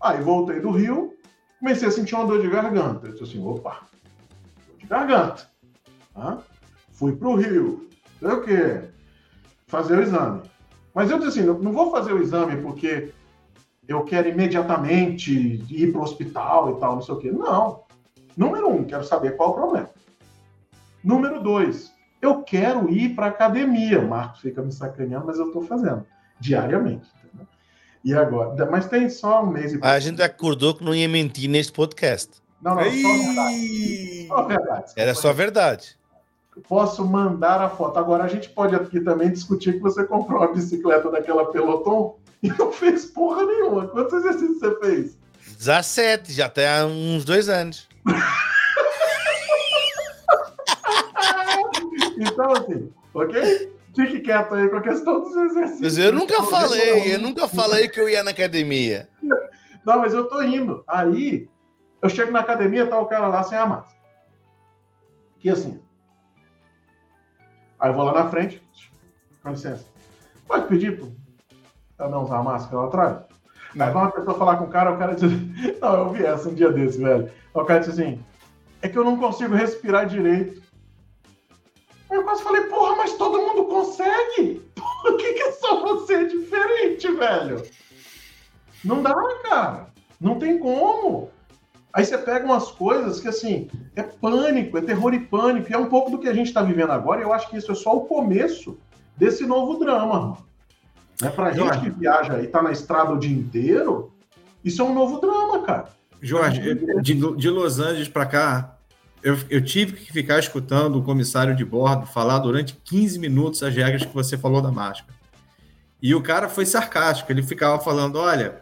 Aí voltei do Rio, comecei a sentir uma dor de garganta. Eu disse assim: opa, dor de garganta. Fui para o Rio, sei o quê? Fazer o exame. Mas eu disse assim: não vou fazer o exame porque eu quero imediatamente ir para o hospital e tal, não sei o quê. Não. Número um, quero saber qual é o problema. Número dois, eu quero ir para academia. O Marcos fica me sacaneando, mas eu estou fazendo diariamente. Entendeu? E agora? Mas tem só um mês e A gente acordou que não ia mentir neste podcast. Não, não, só verdade. Só verdade. Era só verdade. Posso mandar a foto. Agora a gente pode aqui também discutir que você comprou uma bicicleta daquela Peloton e [LAUGHS] não fez porra nenhuma. Quantos exercícios você fez? 17, já tem há uns dois anos. [LAUGHS] então assim, ok? Fique quieto aí com a questão dos exercícios. Mas eu nunca falei, eu nunca falei que eu ia na academia. [LAUGHS] Não, mas eu tô indo. Aí, eu chego na academia, tá o cara lá sem a máscara. Que assim. Aí eu vou lá na frente. Com licença. Pode pedir pra não usar a máscara lá atrás? Aí vai uma pessoa falar com o cara, o cara diz. [LAUGHS] Não, eu vi essa um dia desse, velho. O cara diz assim: é que eu não consigo respirar direito. Aí eu quase falei, porra, mas todo mundo consegue? [LAUGHS] Por que, que só você é diferente, velho? Não dá, cara. Não tem como. Aí você pega umas coisas que, assim, é pânico, é terror e pânico. E é um pouco do que a gente está vivendo agora. E eu acho que isso é só o começo desse novo drama, mano. Né? Pra gente Jorge. que viaja e tá na estrada o dia inteiro, isso é um novo drama, cara. Jorge, de, de Los Angeles para cá, eu, eu, tive que ficar escutando o comissário de bordo falar durante 15 minutos as regras que você falou da máscara. E o cara foi sarcástico, ele ficava falando: olha,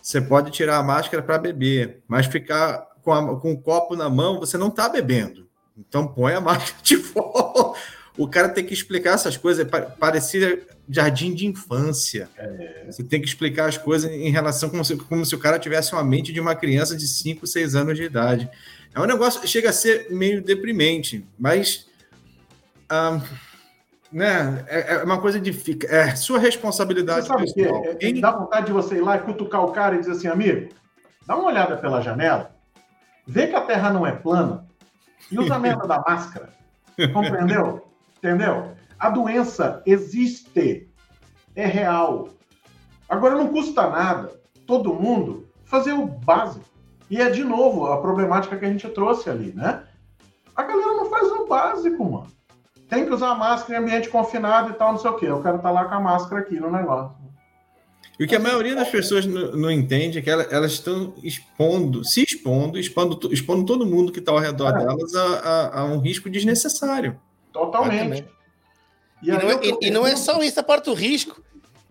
você pode tirar a máscara para beber, mas ficar com, a, com o copo na mão, você não está bebendo. Então põe a [LAUGHS] máscara de fora. O cara tem que explicar essas coisas, parecia jardim de infância. É. Você tem que explicar as coisas em relação como se, como se o cara tivesse uma mente de uma criança de 5, 6 anos de idade. É um negócio chega a ser meio deprimente, mas ah, né, é, é, uma coisa de é sua responsabilidade. Você sabe pessoal. que é, é, dá vontade de você ir lá e cutucar o cara e dizer assim, amigo, dá uma olhada pela janela, vê que a Terra não é plana e usa a merda da máscara. [LAUGHS] Compreendeu? Entendeu? A doença existe, é real. Agora não custa nada todo mundo fazer o básico. E é de novo a problemática que a gente trouxe ali, né? A galera não faz o básico, mano. Tem que usar máscara em ambiente confinado e tal, não sei o quê. Eu quero estar tá lá com a máscara aqui no negócio. E o que a maioria das pessoas não, não entende é que elas, estão expondo, se expondo, expondo, expondo todo mundo que está ao redor é. delas a, a, a, um risco desnecessário. Totalmente. E, e, não é, e, e não é só isso a parte do risco.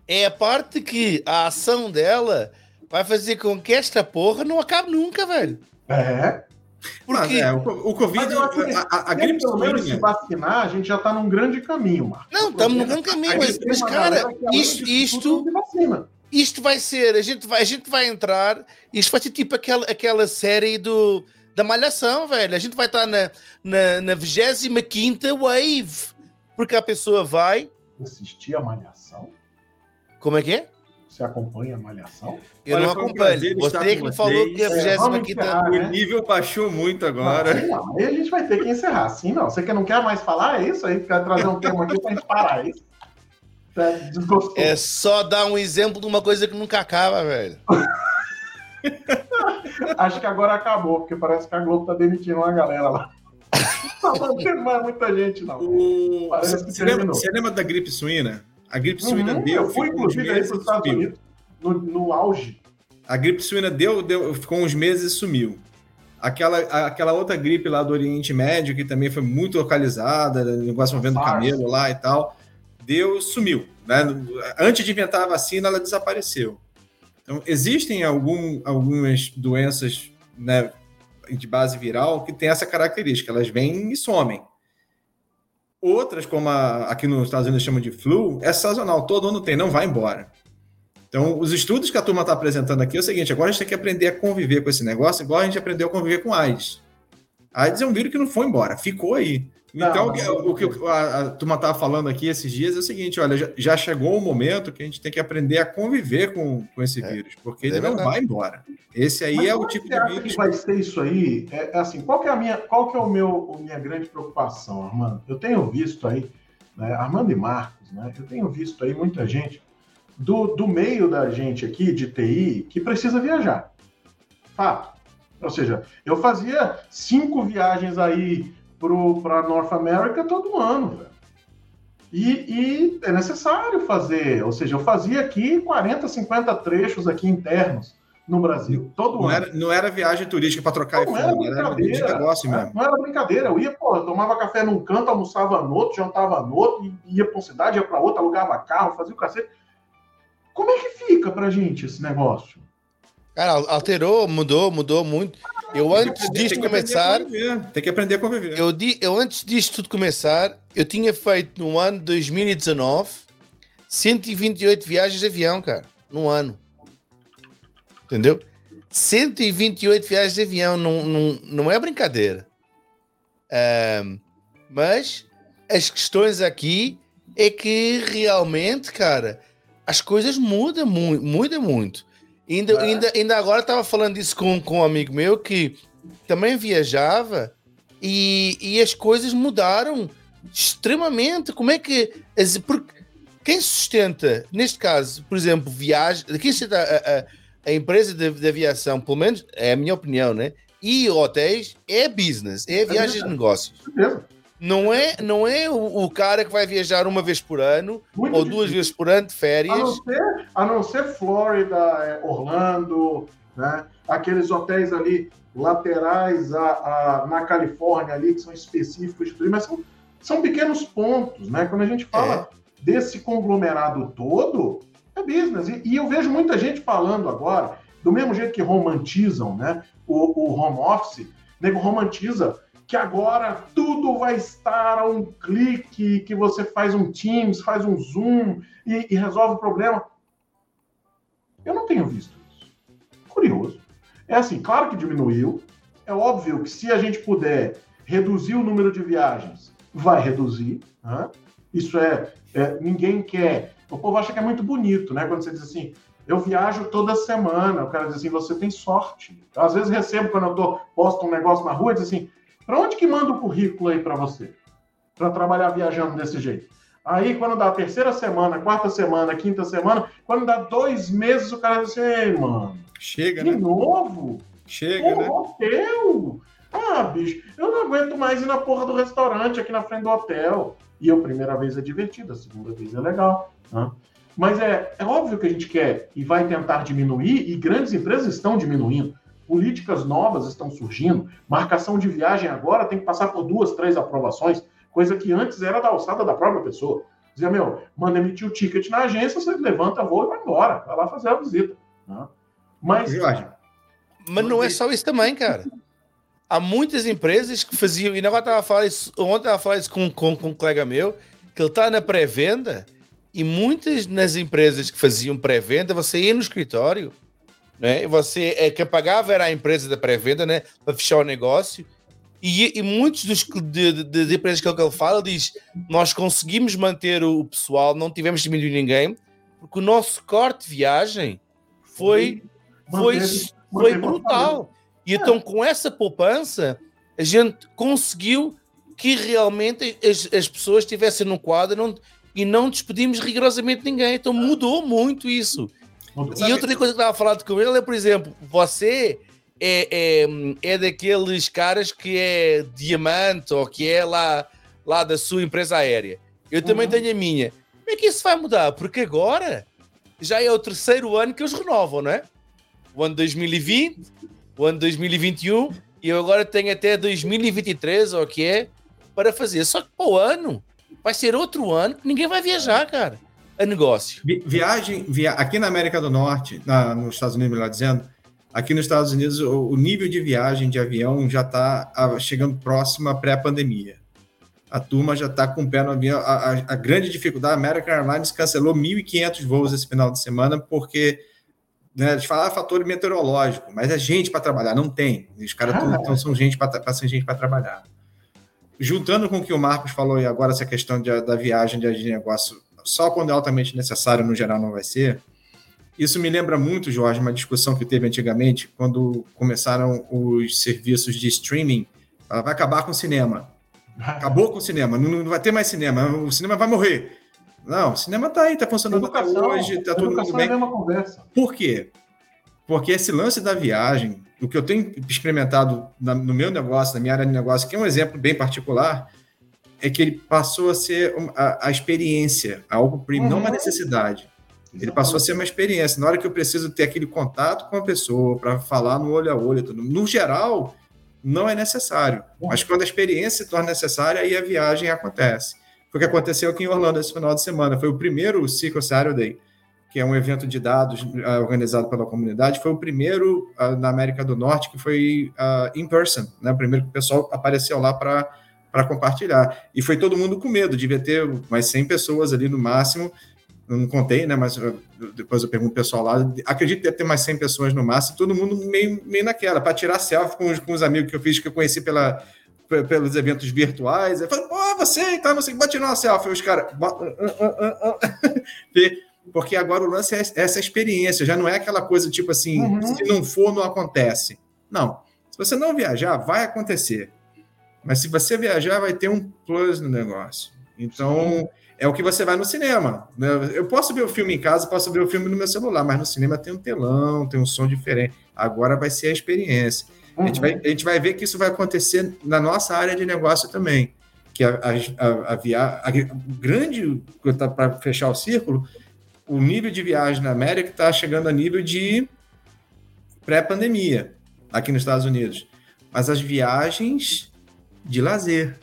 É a parte que a ação dela vai fazer com que esta porra não acabe nunca, velho. É. Porque é, o, o Covid, a, a, a gripe pelo menos se vacinar, a gente já está num grande caminho, Marcos. Não, estamos num grande caminho, mas, mas cara, isto, isto, isto vai ser, a gente vai, a gente vai entrar, isto vai ser tipo aquela, aquela série do, da Malhação, velho. A gente vai estar na, na, na 25 Wave, porque a pessoa vai. Assistir a Malhação? Como é que é? Você acompanha a Malhação? Eu Olha, não acompanho. Você que falou que a 25 é, O né? nível baixou muito agora. Não, aí a gente vai ter que encerrar. Sim, não. Você que não quer mais falar, é isso aí? Quer trazer um tema aqui pra gente parar, é isso? É, é só dar um exemplo de uma coisa que nunca acaba, velho. [LAUGHS] [LAUGHS] Acho que agora acabou, porque parece que a Globo tá demitindo uma galera lá. [LAUGHS] Não tem mais muita gente, não. O... Você, você, lembra, você, lembra, da gripe suína? A gripe suína uhum, deu. Eu fui, inclusive, aí para os Estados Unidos, no, no, auge. A gripe suína deu, deu, ficou uns meses e sumiu. Aquela, aquela outra gripe lá do Oriente Médio, que também foi muito localizada, negócio envolvendo camelo lá e tal, deu, sumiu. Né? Antes de inventar a vacina, ela desapareceu. Então, existem algum, algumas doenças né, de base viral que têm essa característica, elas vêm e somem. Outras, como a, aqui nos Estados Unidos chamam de flu, é sazonal, todo ano tem, não vai embora. Então, os estudos que a turma está apresentando aqui é o seguinte: agora a gente tem que aprender a conviver com esse negócio, igual a gente aprendeu a conviver com AIDS. AIDS é um vírus que não foi embora, ficou aí. Então, não, o que a, a turma estava falando aqui esses dias é o seguinte: olha, já, já, chegou o momento que a gente tem que aprender a conviver com, com esse é, vírus, porque é ele verdade. não vai embora. Esse aí Mas é o tipo de vírus. que vai ser isso aí? É, é, assim, qual que é a minha, qual que é o meu, a minha grande preocupação, Armando? Eu tenho visto aí, né, Armando e Marcos, né? Eu tenho visto aí muita gente do, do meio da gente aqui de TI que precisa viajar. Fato. Ou seja, eu fazia cinco viagens aí para North America todo ano, velho. E, e, é necessário fazer, ou seja, eu fazia aqui 40, 50 trechos aqui internos no Brasil, todo não ano. Era, não era viagem turística para trocar não iPhone, era, era de negócio mesmo. Não era brincadeira, eu ia, pô, eu tomava café num canto, almoçava no outro, jantava no outro, ia para uma cidade, ia para outra, alugava carro, fazia o cacete. Como é que fica pra gente esse negócio? Cara, alterou, mudou, mudou muito. Eu antes disto começar. Tem que aprender a conviver. Eu, di, eu antes disto tudo começar, eu tinha feito no ano 2019 128 viagens de avião, cara. No ano. Entendeu? 128 viagens de avião não, não, não é brincadeira. Um, mas as questões aqui é que realmente, cara, as coisas mudam muito, mudam muito. Ainda, é. ainda, ainda agora estava falando disso com, com um amigo meu que também viajava e, e as coisas mudaram extremamente. Como é que. Porque quem sustenta, neste caso, por exemplo, viagem, quem sustenta a, a, a empresa de, de, aviação, pelo menos é a minha opinião, né? E hotéis é business, é viagens de negócios. Não é, não é o, o, cara que vai viajar uma vez por ano Muito ou difícil. duas vezes por ano de férias. A não ser, a não ser Flórida, é, Orlando, né? aqueles hotéis ali laterais a, a, na Califórnia ali que são específicos de turismo, mas são, são pequenos pontos, né? Quando a gente fala é. desse conglomerado todo, é business. E, e, eu vejo muita gente falando agora, do mesmo jeito que romantizam né, o, o home office, nego romantiza que agora tudo vai estar a um clique, que você faz um Teams, faz um Zoom e, e resolve o problema. Eu não tenho visto isso. Curioso. É assim, claro que diminuiu. É óbvio que se a gente puder reduzir o número de viagens, vai reduzir. Né? Isso é, é, ninguém quer. O povo acha que é muito bonito, né? Quando você diz assim, eu viajo toda semana. O cara diz assim, você tem sorte. Às vezes recebo quando eu tô, posto um negócio na rua, diz assim, para onde que manda o currículo aí para você? Para trabalhar viajando desse jeito. Aí, quando dá a terceira semana, quarta semana, quinta semana, quando dá dois meses, o cara diz assim, ei, mano. Chega, de né? novo? Chega, Pô, né? hotel? Ah, bicho, eu não aguento mais ir na porra do restaurante aqui na frente do hotel. E a primeira vez é divertido, a segunda vez é legal. Né? Mas é, é óbvio que a gente quer e vai tentar diminuir, e grandes empresas estão diminuindo. Políticas novas estão surgindo. Marcação de viagem agora tem que passar por duas, três aprovações, coisa que antes era da alçada da própria pessoa. Dizia, meu, manda emitir o ticket na agência, você levanta voo e vai embora, vai lá fazer a visita. Né? Mas. Mas não é só isso também, cara. Há muitas empresas que faziam, e agora estava a falar isso, ontem estava a falar isso com, com, com um colega meu, que ele está na pré-venda, e muitas nas empresas que faziam pré-venda, você ia no escritório, né? Você é quem pagava era a empresa da pré-venda, né? Para fechar o negócio. E, e muitos dos de, de, de empresas que ele fala diz: nós conseguimos manter o pessoal, não tivemos de diminuir ninguém, porque o nosso corte de viagem foi foi, foi brutal. E então, com essa poupança, a gente conseguiu que realmente as, as pessoas estivessem no quadro não, e não despedimos rigorosamente ninguém. Então mudou muito isso. E outra coisa que eu estava falando com ele é, por exemplo, você é, é, é daqueles caras que é diamante ou que é lá, lá da sua empresa aérea. Eu também uhum. tenho a minha. Como é que isso vai mudar? Porque agora já é o terceiro ano que eles renovam, não é? O ano 2020, o ano 2021 e eu agora tenho até 2023, ou o que é, para fazer. Só que para o ano vai ser outro ano que ninguém vai viajar, cara é negócio. viagem, via, aqui na América do Norte, na, nos Estados Unidos, melhor dizendo, aqui nos Estados Unidos o, o nível de viagem de avião já está chegando próximo à pré-pandemia. A turma já está com o pé no avião. A, a, a grande dificuldade, a American Airlines cancelou 1.500 voos esse final de semana porque né, eles falaram fator meteorológico, mas é gente para trabalhar, não tem. Os caras ah, são gente para ser gente para trabalhar. Juntando com o que o Marcos falou e agora essa questão de, da viagem de negócio só quando é altamente necessário, no geral não vai ser. Isso me lembra muito, Jorge, uma discussão que teve antigamente, quando começaram os serviços de streaming. Ela vai acabar com o cinema. Acabou com o cinema, não, não vai ter mais cinema, o cinema vai morrer. Não, o cinema está aí, está funcionando até hoje, está todo mundo bem. É conversa. Por quê? Porque esse lance da viagem, o que eu tenho experimentado no meu negócio, na minha área de negócio, que é um exemplo bem particular, é que ele passou a ser a, a experiência, algo premium, uhum. não uma uhum. necessidade. Ele passou a ser uma experiência. Na hora que eu preciso ter aquele contato com a pessoa para falar no olho a olho, tudo. no geral, não é necessário. Uhum. Mas quando a experiência se torna necessária, aí a viagem acontece. Foi o que aconteceu aqui em Orlando esse final de semana. Foi o primeiro Ciclo Saturday que é um evento de dados uh, organizado pela comunidade, foi o primeiro uh, na América do Norte que foi uh, in person, né? O primeiro que o pessoal apareceu lá para para compartilhar. E foi todo mundo com medo, devia ter mais 100 pessoas ali no máximo. Eu não contei, né? Mas depois eu pergunto o pessoal lá. Acredito que deve ter mais 100 pessoas no máximo, todo mundo meio, meio naquela, para tirar selfie com os, com os amigos que eu fiz, que eu conheci pela, pelos eventos virtuais. Eu falei, pô, você, tá, não sei, vai tirar uma selfie. Os caras. [LAUGHS] Porque agora o lance é essa experiência, já não é aquela coisa tipo assim, uhum. se não for, não acontece. Não. Se você não viajar, vai acontecer. Mas se você viajar, vai ter um plus no negócio. Então, é o que você vai no cinema. Né? Eu posso ver o filme em casa, posso ver o filme no meu celular, mas no cinema tem um telão, tem um som diferente. Agora vai ser a experiência. Uhum. A, gente vai, a gente vai ver que isso vai acontecer na nossa área de negócio também. Que a, a, a, via, a grande, para fechar o círculo, o nível de viagem na América está chegando a nível de pré-pandemia aqui nos Estados Unidos. Mas as viagens de lazer,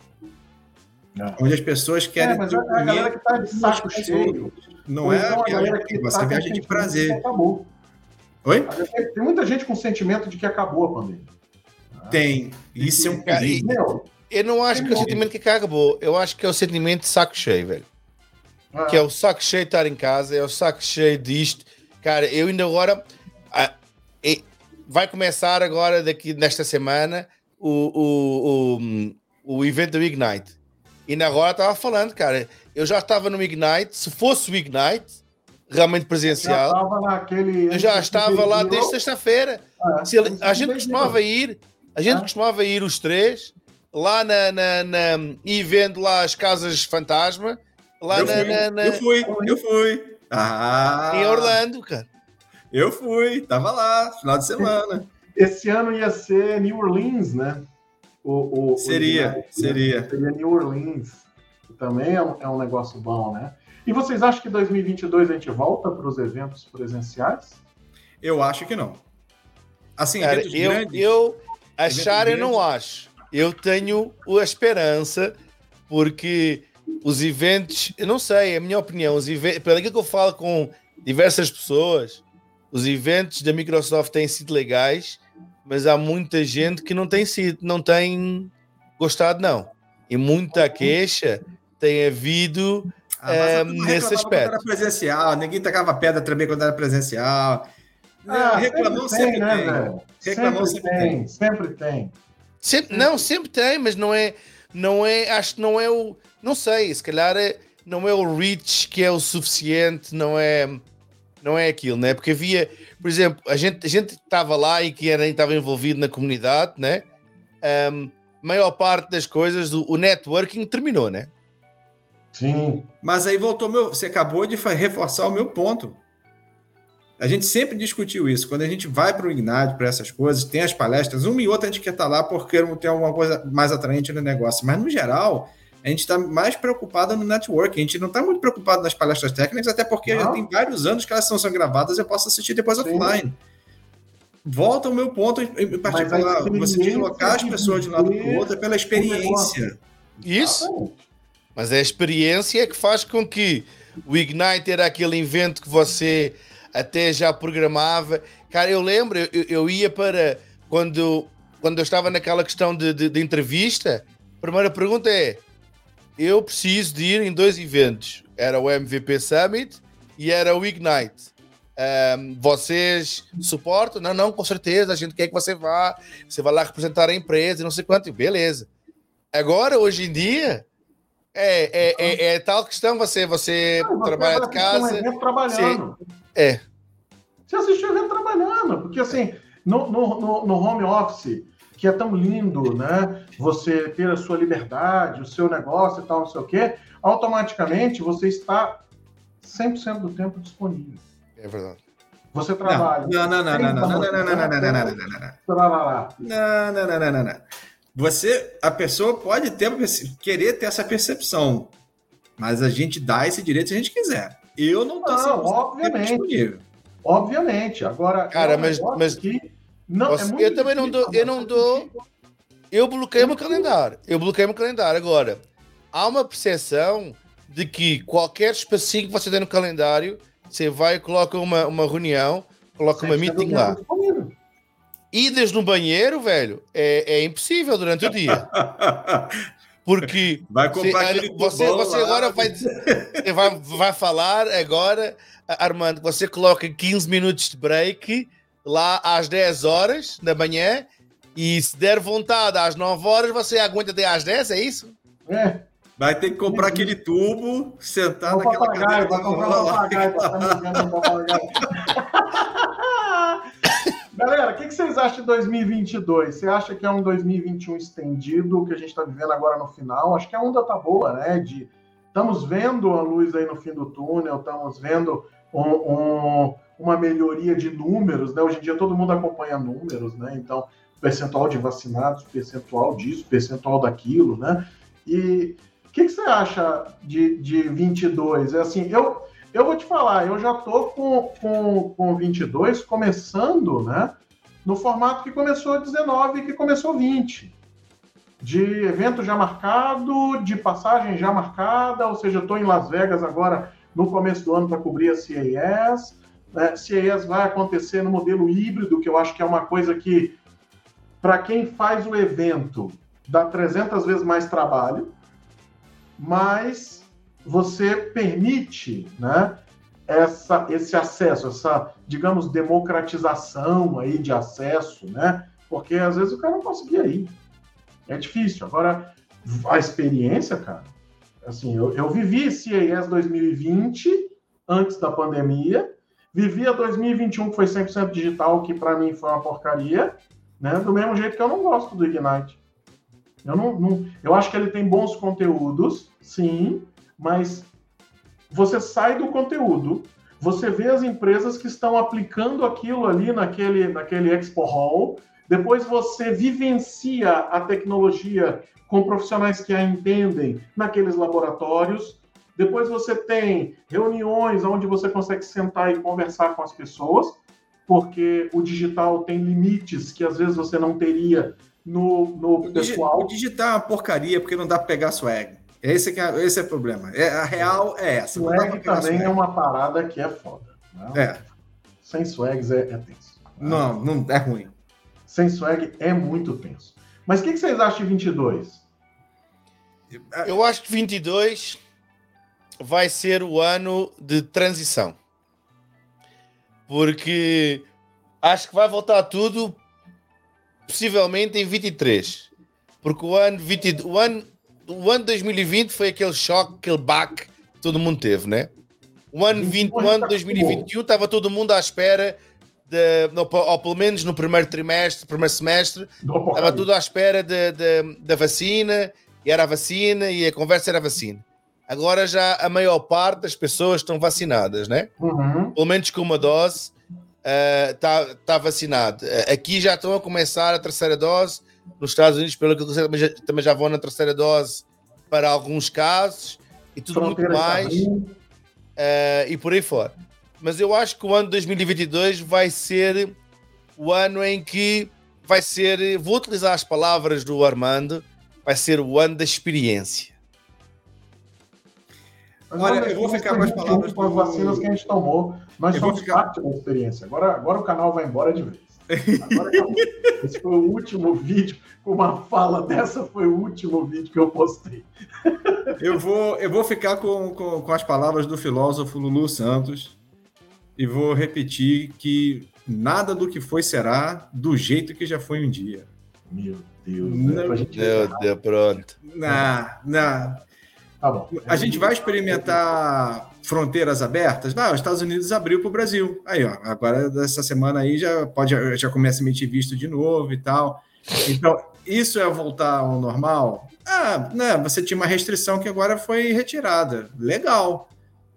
não. onde as pessoas querem. É, mas a galera que está de saco cheio. Não é então a viagem que você tá viagem de prazer. Acabou. Oi? Tem muita gente com sentimento de que acabou a pandemia. Tem. Isso é um perigo. Eu não acho que é o sentimento que acabou. Eu acho que é o sentimento de saco cheio, velho. Ah. Que é o saco cheio de estar em casa, é o saco cheio disto. Cara, eu ainda agora. Ah, vai começar agora, daqui nesta semana, o, o, o, o evento do Ignite. E na agora estava falando, cara. Eu já estava no Ignite. Se fosse o Ignite, realmente presencial, já naquele, eu já estava lá desde sexta-feira. Ah, a gente costumava ir, a gente ah. costumava ir os três lá na, na, na, e vendo lá as casas fantasma Lá eu, na, fui, na, na... eu fui, eu fui. Ah, em Orlando, cara. Eu fui, tava lá, final de semana. Esse ano ia ser New Orleans, né? O, o seria, o seria. Seria New Orleans. Também é um, é um negócio bom, né? E vocês acham que 2022 a gente volta para os eventos presenciais? Eu acho que não. Assim, Cara, eu, grandes, eu achar eu não acho. Eu tenho a esperança, porque os eventos, eu não sei, é a minha opinião, os eventos, pelo que eu falo com diversas pessoas, os eventos da Microsoft têm sido legais, mas há muita gente que não tem sido, não tem gostado, não. E muita queixa tem havido ah, é, nesse aspecto. Quando era presencial, ninguém tacava pedra também quando era presencial. Ah, reclamou sempre, sempre tem, né, Reclamou sempre, sempre tem, tem, sempre tem. Sempre, não, sempre tem, mas não é, não é, acho que não é o não sei, se calhar é, não é o reach que é o suficiente, não é, não é aquilo, né? Porque havia, por exemplo, a gente a gente estava lá e que era estava envolvido na comunidade, né? Um, maior parte das coisas, o, o networking terminou, né? Sim. Mas aí voltou meu. Você acabou de reforçar o meu ponto. A gente sempre discutiu isso. Quando a gente vai para o Ignite, para essas coisas, tem as palestras, uma e outra a gente quer estar tá lá porque ter alguma coisa mais atraente no negócio. Mas, no geral, a gente está mais preocupado no network. A gente não está muito preocupado nas palestras técnicas, até porque não. já tem vários anos que elas são, são gravadas, eu posso assistir depois Sim. offline. Volta ao meu ponto em particular, você deslocar as pessoas de um lado para o outro é pela experiência. Isso. Mas é a experiência que faz com que o Ignite era aquele evento que você até já programava. Cara, eu lembro, eu, eu ia para quando, quando eu estava naquela questão de, de, de entrevista. A primeira pergunta é: eu preciso de ir em dois eventos. Era o MVP Summit e era o Ignite. Um, vocês suportam? Não, não, com certeza. A gente quer que você vá. Você vai lá representar a empresa e não sei quanto. Beleza. Agora, hoje em dia, é, é, é, é tal questão. Você, você não, trabalha de casa. Um trabalhando. Você, é. Você assiste o evento trabalhando. Porque, assim, no, no, no home office que é tão lindo, né? Você ter a sua liberdade, o seu negócio e tal, não sei o quê, automaticamente você está 100% do tempo disponível. É verdade. Você trabalha. Não, não, não, não, não, não, não, não, não, não, não, não, não, não, não, não, não, não, não. Você, a pessoa pode ter, querer ter essa percepção, mas a gente dá esse direito se a gente quiser. Eu não estou não, obviamente. Obviamente. Agora, cara, mas, mas que não, é eu também não dou, eu não dou. Eu bloqueio meu calendário. Eu bloqueio meu calendário. Agora, há uma percepção de que qualquer espacinho que você tem no calendário você vai e coloca uma, uma reunião, coloca uma meeting lá. Idas no banheiro, velho, é, é impossível durante o dia. [LAUGHS] Porque vai comprar você, você, você agora vai, vai, vai falar agora, Armando, você coloca 15 minutos de break lá às 10 horas da manhã e se der vontade às 9 horas, você aguenta até às 10, é isso? É. Vai ter que comprar aquele tubo, sentar Vou naquela cadeira. Vai comprar [LAUGHS] um papagaio. [LAUGHS] Galera, o que, que, vocês acham de 2022? Você acha que é um 2021 estendido, que a gente está vivendo agora no final? Acho que a onda tá boa, né? De, estamos vendo a luz aí no fim do túnel, estamos vendo um, um, uma melhoria de números, né? Hoje em dia todo mundo acompanha números, né? Então, percentual de vacinados, percentual disso, percentual daquilo, né? E o que, que, você acha de, de 22? É assim, eu, eu vou te falar, eu já tô com, com, com 22 começando, né? No formato que começou 19 e que começou 20. De evento já marcado, de passagem já marcada, ou seja, eu estou em Las Vegas agora no começo do ano para cobrir a CES. Né? CES vai acontecer no modelo híbrido, que eu acho que é uma coisa que, para quem faz o evento, dá 300 vezes mais trabalho, mas você permite né, essa, esse acesso, essa, digamos, democratização aí de acesso, né? Porque às vezes o cara não conseguia ir. É difícil. Agora, a experiência, cara, assim, eu, eu vivi CES 2020 antes da pandemia, vivi a 2021 que foi 100% digital, que para mim foi uma porcaria, né? Do mesmo jeito que eu não gosto do Ignite. Eu não, não, eu acho que ele tem bons conteúdos, sim, mas você sai do conteúdo, você vê as empresas que estão aplicando aquilo ali naquele, naquele Expo Hall, depois você vivencia a tecnologia com profissionais que a entendem naqueles laboratórios. Depois você tem reuniões onde você consegue sentar e conversar com as pessoas, porque o digital tem limites que às vezes você não teria no, no o pessoal. O digital é uma porcaria porque não dá para pegar swag. Esse, é, esse é o problema. É, a real é essa. Swag também swag. é uma parada que é foda. Né? É. Sem swags é, é tenso. Não, não é ruim. Sem swag é muito tenso. Mas o que, que vocês acham de 22? Eu acho que 22 vai ser o ano de transição. Porque acho que vai voltar tudo possivelmente em 23. Porque o ano, 20, o ano, o ano 2020 foi aquele choque, aquele baque que todo mundo teve, né? O ano, 20, o ano 2021 estava todo mundo à espera, de, ou pelo menos no primeiro trimestre, primeiro semestre, estava tudo à espera de, de, da vacina, e era a vacina, e a conversa era a vacina. Agora já a maior parte das pessoas estão vacinadas, né? Uhum. Pelo menos com uma dose está uh, tá, vacinado. Uh, aqui já estão a começar a terceira dose. Nos Estados Unidos, pelo que eu sei, também já, também já vão na terceira dose para alguns casos e tudo Fronteira muito mais. Uh, e por aí fora. Mas eu acho que o ano 2022 vai ser o ano em que vai ser, vou utilizar as palavras do Armando, vai ser o ano da experiência. Olha, eu vou ficar com as palavras com as vacinas que a gente tomou. Nós eu somos ficar... parte da experiência. Agora, agora o canal vai embora de vez. Agora [LAUGHS] Esse foi o último vídeo. Com uma fala dessa, foi o último vídeo que eu postei. Eu vou, eu vou ficar com, com, com as palavras do filósofo Lulu Santos e vou repetir que nada do que foi será do jeito que já foi um dia. Meu Deus. Né? Meu Deus, pronto. Não, não. Tá bom. A gente vai experimentar fronteiras abertas? Não, os Estados Unidos abriu para o Brasil. Aí, ó, agora dessa semana aí já pode já começa a emitir visto de novo e tal. Então, isso é voltar ao normal? Ah, né, você tinha uma restrição que agora foi retirada. Legal.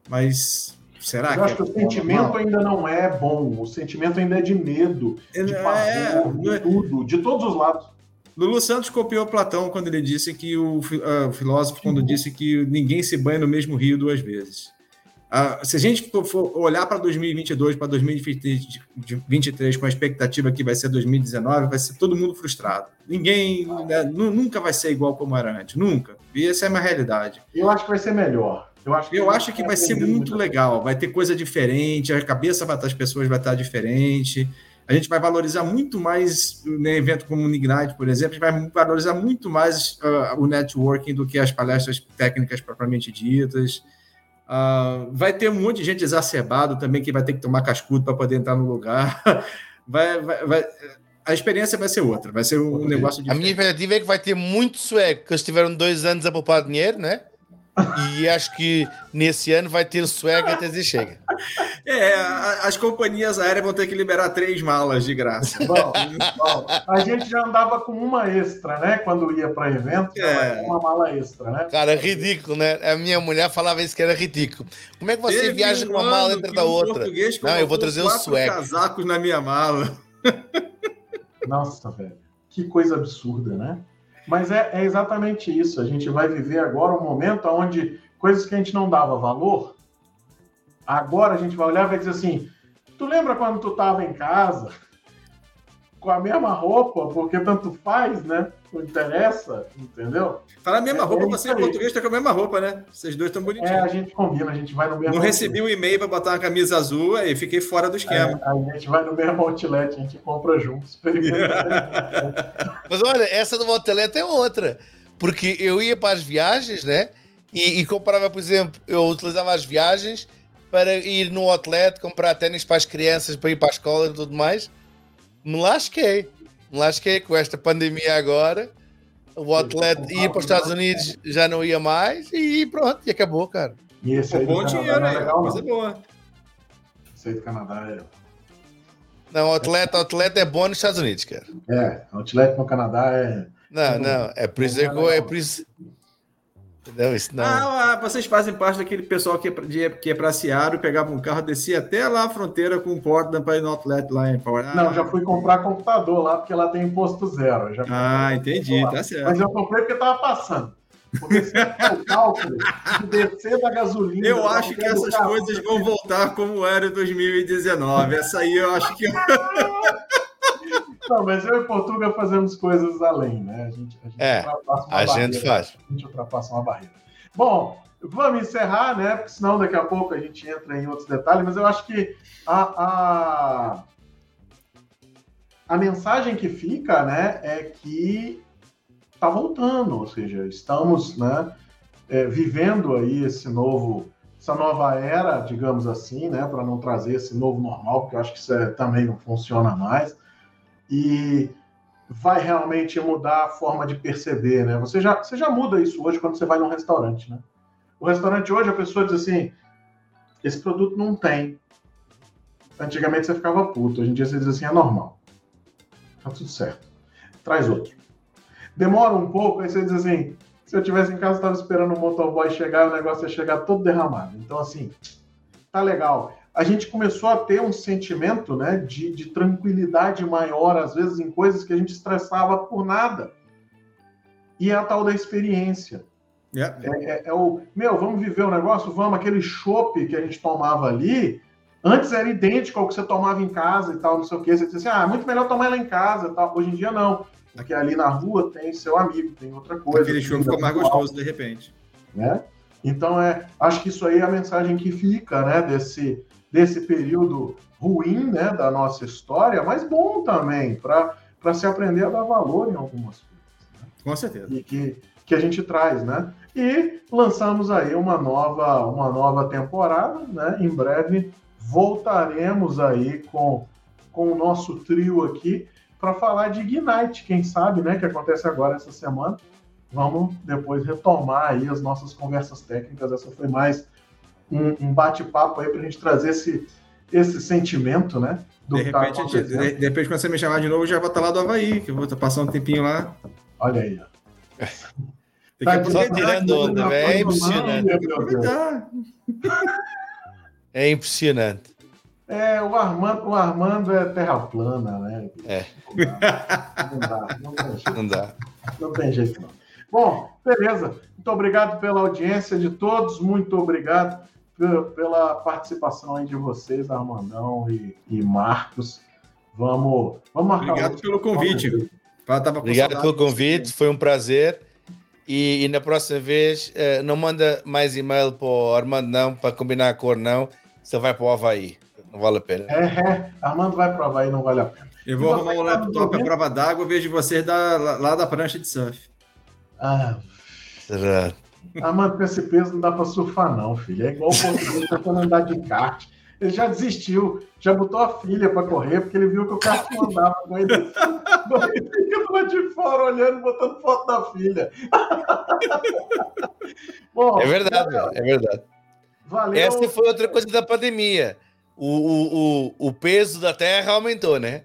Mas será Eu que. Eu acho é que o sentimento normal? ainda não é bom. O sentimento ainda é de medo, de é, pavor, de é. tudo, de todos os lados. Lulu Santos copiou Platão quando ele disse que o, uh, o filósofo, quando disse que ninguém se banha no mesmo rio duas vezes. Uh, se a gente for olhar para 2022, para 2023, com a expectativa que vai ser 2019, vai ser todo mundo frustrado. Ninguém, né, nunca vai ser igual como era antes, nunca. E essa é uma realidade. Eu acho que vai ser melhor. Eu acho que, eu acho que vai ser muito legal, vai ter coisa diferente, a cabeça das pessoas vai estar diferente. A gente vai valorizar muito mais um né, evento como o Ignite, por exemplo, a gente vai valorizar muito mais uh, o networking do que as palestras técnicas propriamente ditas. Uh, vai ter um monte de gente exacerbado também que vai ter que tomar cascudo para poder entrar no lugar. [LAUGHS] vai, vai, vai, a experiência vai ser outra, vai ser um negócio diferente. A minha expectativa é que vai ter muito sueco, que eles tiveram dois anos a poupar dinheiro, né? E acho que nesse ano vai ter swag até dizer chega. É, as companhias aéreas vão ter que liberar três malas de graça. Bom, bom, a gente já andava com uma extra, né? Quando ia para evento, é. uma mala extra, né? Cara, é ridículo, né? A minha mulher falava isso que era ridículo. Como é que você Teve viaja com uma mala dentro da outra? Não, eu vou trazer o swag. casacos na minha mala. [LAUGHS] Nossa, velho. Que coisa absurda, né? Mas é, é, exatamente isso. A gente vai viver agora um momento onde coisas que a gente não dava valor, agora a gente vai olhar e vai dizer assim: tu lembra quando tu estava em casa com a mesma roupa, porque tanto faz, né? Não interessa, entendeu? Tá na mesma é, roupa, é você em português tá com a mesma roupa, né? Vocês dois estão bonitinhos. É, a gente combina, a gente vai no mesmo. Não recebi um e-mail para botar uma camisa azul e fiquei fora do esquema. É, a gente vai no mesmo outlet, a gente compra juntos. [LAUGHS] Mas olha, essa do outlet é outra. Porque eu ia para as viagens, né? E, e comprava, por exemplo, eu utilizava as viagens para ir no outlet, comprar tênis para as crianças, para ir para a escola e tudo mais me lasquei. Me lasquei com esta pandemia agora. O atleta ir para os Estados Unidos já não ia mais e pronto, e acabou, cara. E esse aí bom dinheiro, é legal, coisa boa. Esse aí do Canadá é. Não, o atleta, atleta é bom nos Estados Unidos, cara. É, o atleta no Canadá é. Não, não, é por isso que é por isso, Entendeu? Isso não. Ah, ah, vocês fazem parte daquele pessoal que, é, que é para Seattle, pegava um carro, descia até lá a fronteira com o Portland para ir no outlet lá em Power. Ah, não, já fui comprar computador lá, porque lá tem imposto zero. Já ah, entendi, tá certo. Mas eu comprei porque estava passando. Porque se o cálculo de descer da gasolina. Eu acho que essas carro, coisas vão voltar como era em 2019. Essa aí eu acho que. [LAUGHS] Não, mas eu e Portugal fazemos coisas além, né? A gente, a gente é, ultrapassa uma a barreira, gente faz. A gente ultrapassa uma barreira. Bom, vamos encerrar, né? Porque senão daqui a pouco a gente entra em outros detalhes, mas eu acho que a, a, a mensagem que fica, né, é que está voltando, ou seja, estamos, né, é, vivendo aí esse novo essa nova era, digamos assim, né, para não trazer esse novo normal, porque eu acho que isso é, também não funciona mais e vai realmente mudar a forma de perceber, né? Você já, você já muda isso hoje quando você vai num restaurante, né? O restaurante hoje, a pessoa diz assim, esse produto não tem. Antigamente você ficava puto, hoje em dia você diz assim, é normal. Tá tudo certo. Traz outro. Demora um pouco, aí você diz assim, se eu tivesse em casa, estava esperando o motoboy chegar e o negócio ia chegar todo derramado. Então, assim, tá legal a gente começou a ter um sentimento né, de, de tranquilidade maior, às vezes, em coisas que a gente estressava por nada. E é a tal da experiência. Yeah. É, é, é, o, meu, vamos viver o um negócio? Vamos, aquele chopp que a gente tomava ali, antes era idêntico ao que você tomava em casa e tal, não sei o quê. Você dizia assim, ah, muito melhor tomar lá em casa tal. Hoje em dia, não. Porque ali na rua tem seu amigo, tem outra coisa. Aquele chopp ficou mais gostoso, de repente. Né? Então, é, acho que isso aí é a mensagem que fica, né, desse, desse período ruim né, da nossa história, mas bom também, para se aprender a dar valor em algumas coisas. Né? Com certeza. E que, que a gente traz, né? E lançamos aí uma nova, uma nova temporada, né? Em breve voltaremos aí com, com o nosso trio aqui para falar de Ignite, quem sabe, né? Que acontece agora essa semana. Vamos depois retomar aí as nossas conversas técnicas. Essa foi mais um, um bate-papo aí para a gente trazer esse, esse sentimento, né? de, tá repente, tá de, de, repente, quando você me chamar de novo, eu já vou estar lá do Havaí, que eu vou passar um tempinho lá. Olha aí, [LAUGHS] ó. Tá só tirando onda, velho. É impressionante. É impressionante. É, o Armando, o Armando é terra plana, né? É. Não dá, não tem jeito. Não dá. Não tem jeito, não. Bom, beleza. Muito obrigado pela audiência de todos. Muito obrigado pela participação aí de vocês, Armandão e, e Marcos. Vamos, vamos marcar. Obrigado pelo convite. Obrigado pelo convite, foi um prazer. E, e, na próxima vez, uh, não manda mais e-mail para o Armando, não, para combinar a cor, não. Você vai para o Havaí. Não vale a pena. É, é. Armando vai para o Havaí, não vale a pena. Eu vou arrumar um laptop à prova d'água, vejo vocês da, lá da prancha de surf. Ah. Será? Armando, com esse peso não dá para surfar, não, filho. É igual o português tentando andar de kart. Ele já desistiu, já botou a filha para correr, porque ele viu que o kart não andava com ele. Fica lá de fora olhando, botando foto da filha. [LAUGHS] Bom, é verdade, é verdade. Valeu. Essa foi outra coisa da pandemia. O, o, o, o peso da Terra aumentou, né?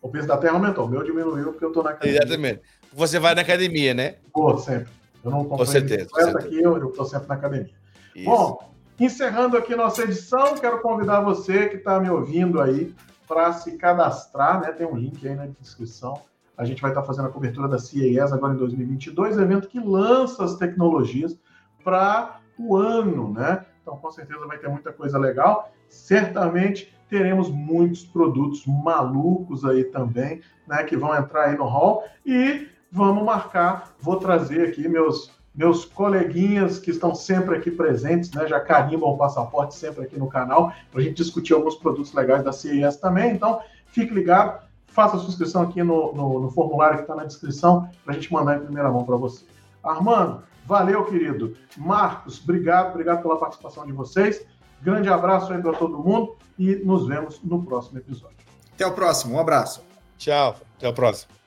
O peso da Terra aumentou. O meu diminuiu porque eu estou na academia. Exatamente. Você vai na academia, né? Pô, sempre. Eu não comprei com certeza, com certeza. aqui, eu estou sempre na academia. Isso. Bom, encerrando aqui nossa edição, quero convidar você que está me ouvindo aí para se cadastrar, né? Tem um link aí na descrição. A gente vai estar tá fazendo a cobertura da CES agora em 2022, evento que lança as tecnologias para o ano, né? Então, com certeza vai ter muita coisa legal. Certamente teremos muitos produtos malucos aí também, né? Que vão entrar aí no hall e vamos marcar. Vou trazer aqui meus meus coleguinhas que estão sempre aqui presentes, né, já carimbam o passaporte sempre aqui no canal, para a gente discutir alguns produtos legais da CES também. Então, fique ligado, faça a sua inscrição aqui no, no, no formulário que está na descrição, para a gente mandar em primeira mão para você. Armando, valeu, querido. Marcos, obrigado, obrigado pela participação de vocês. Grande abraço aí para todo mundo e nos vemos no próximo episódio. Até o próximo, um abraço. Tchau, até o próximo.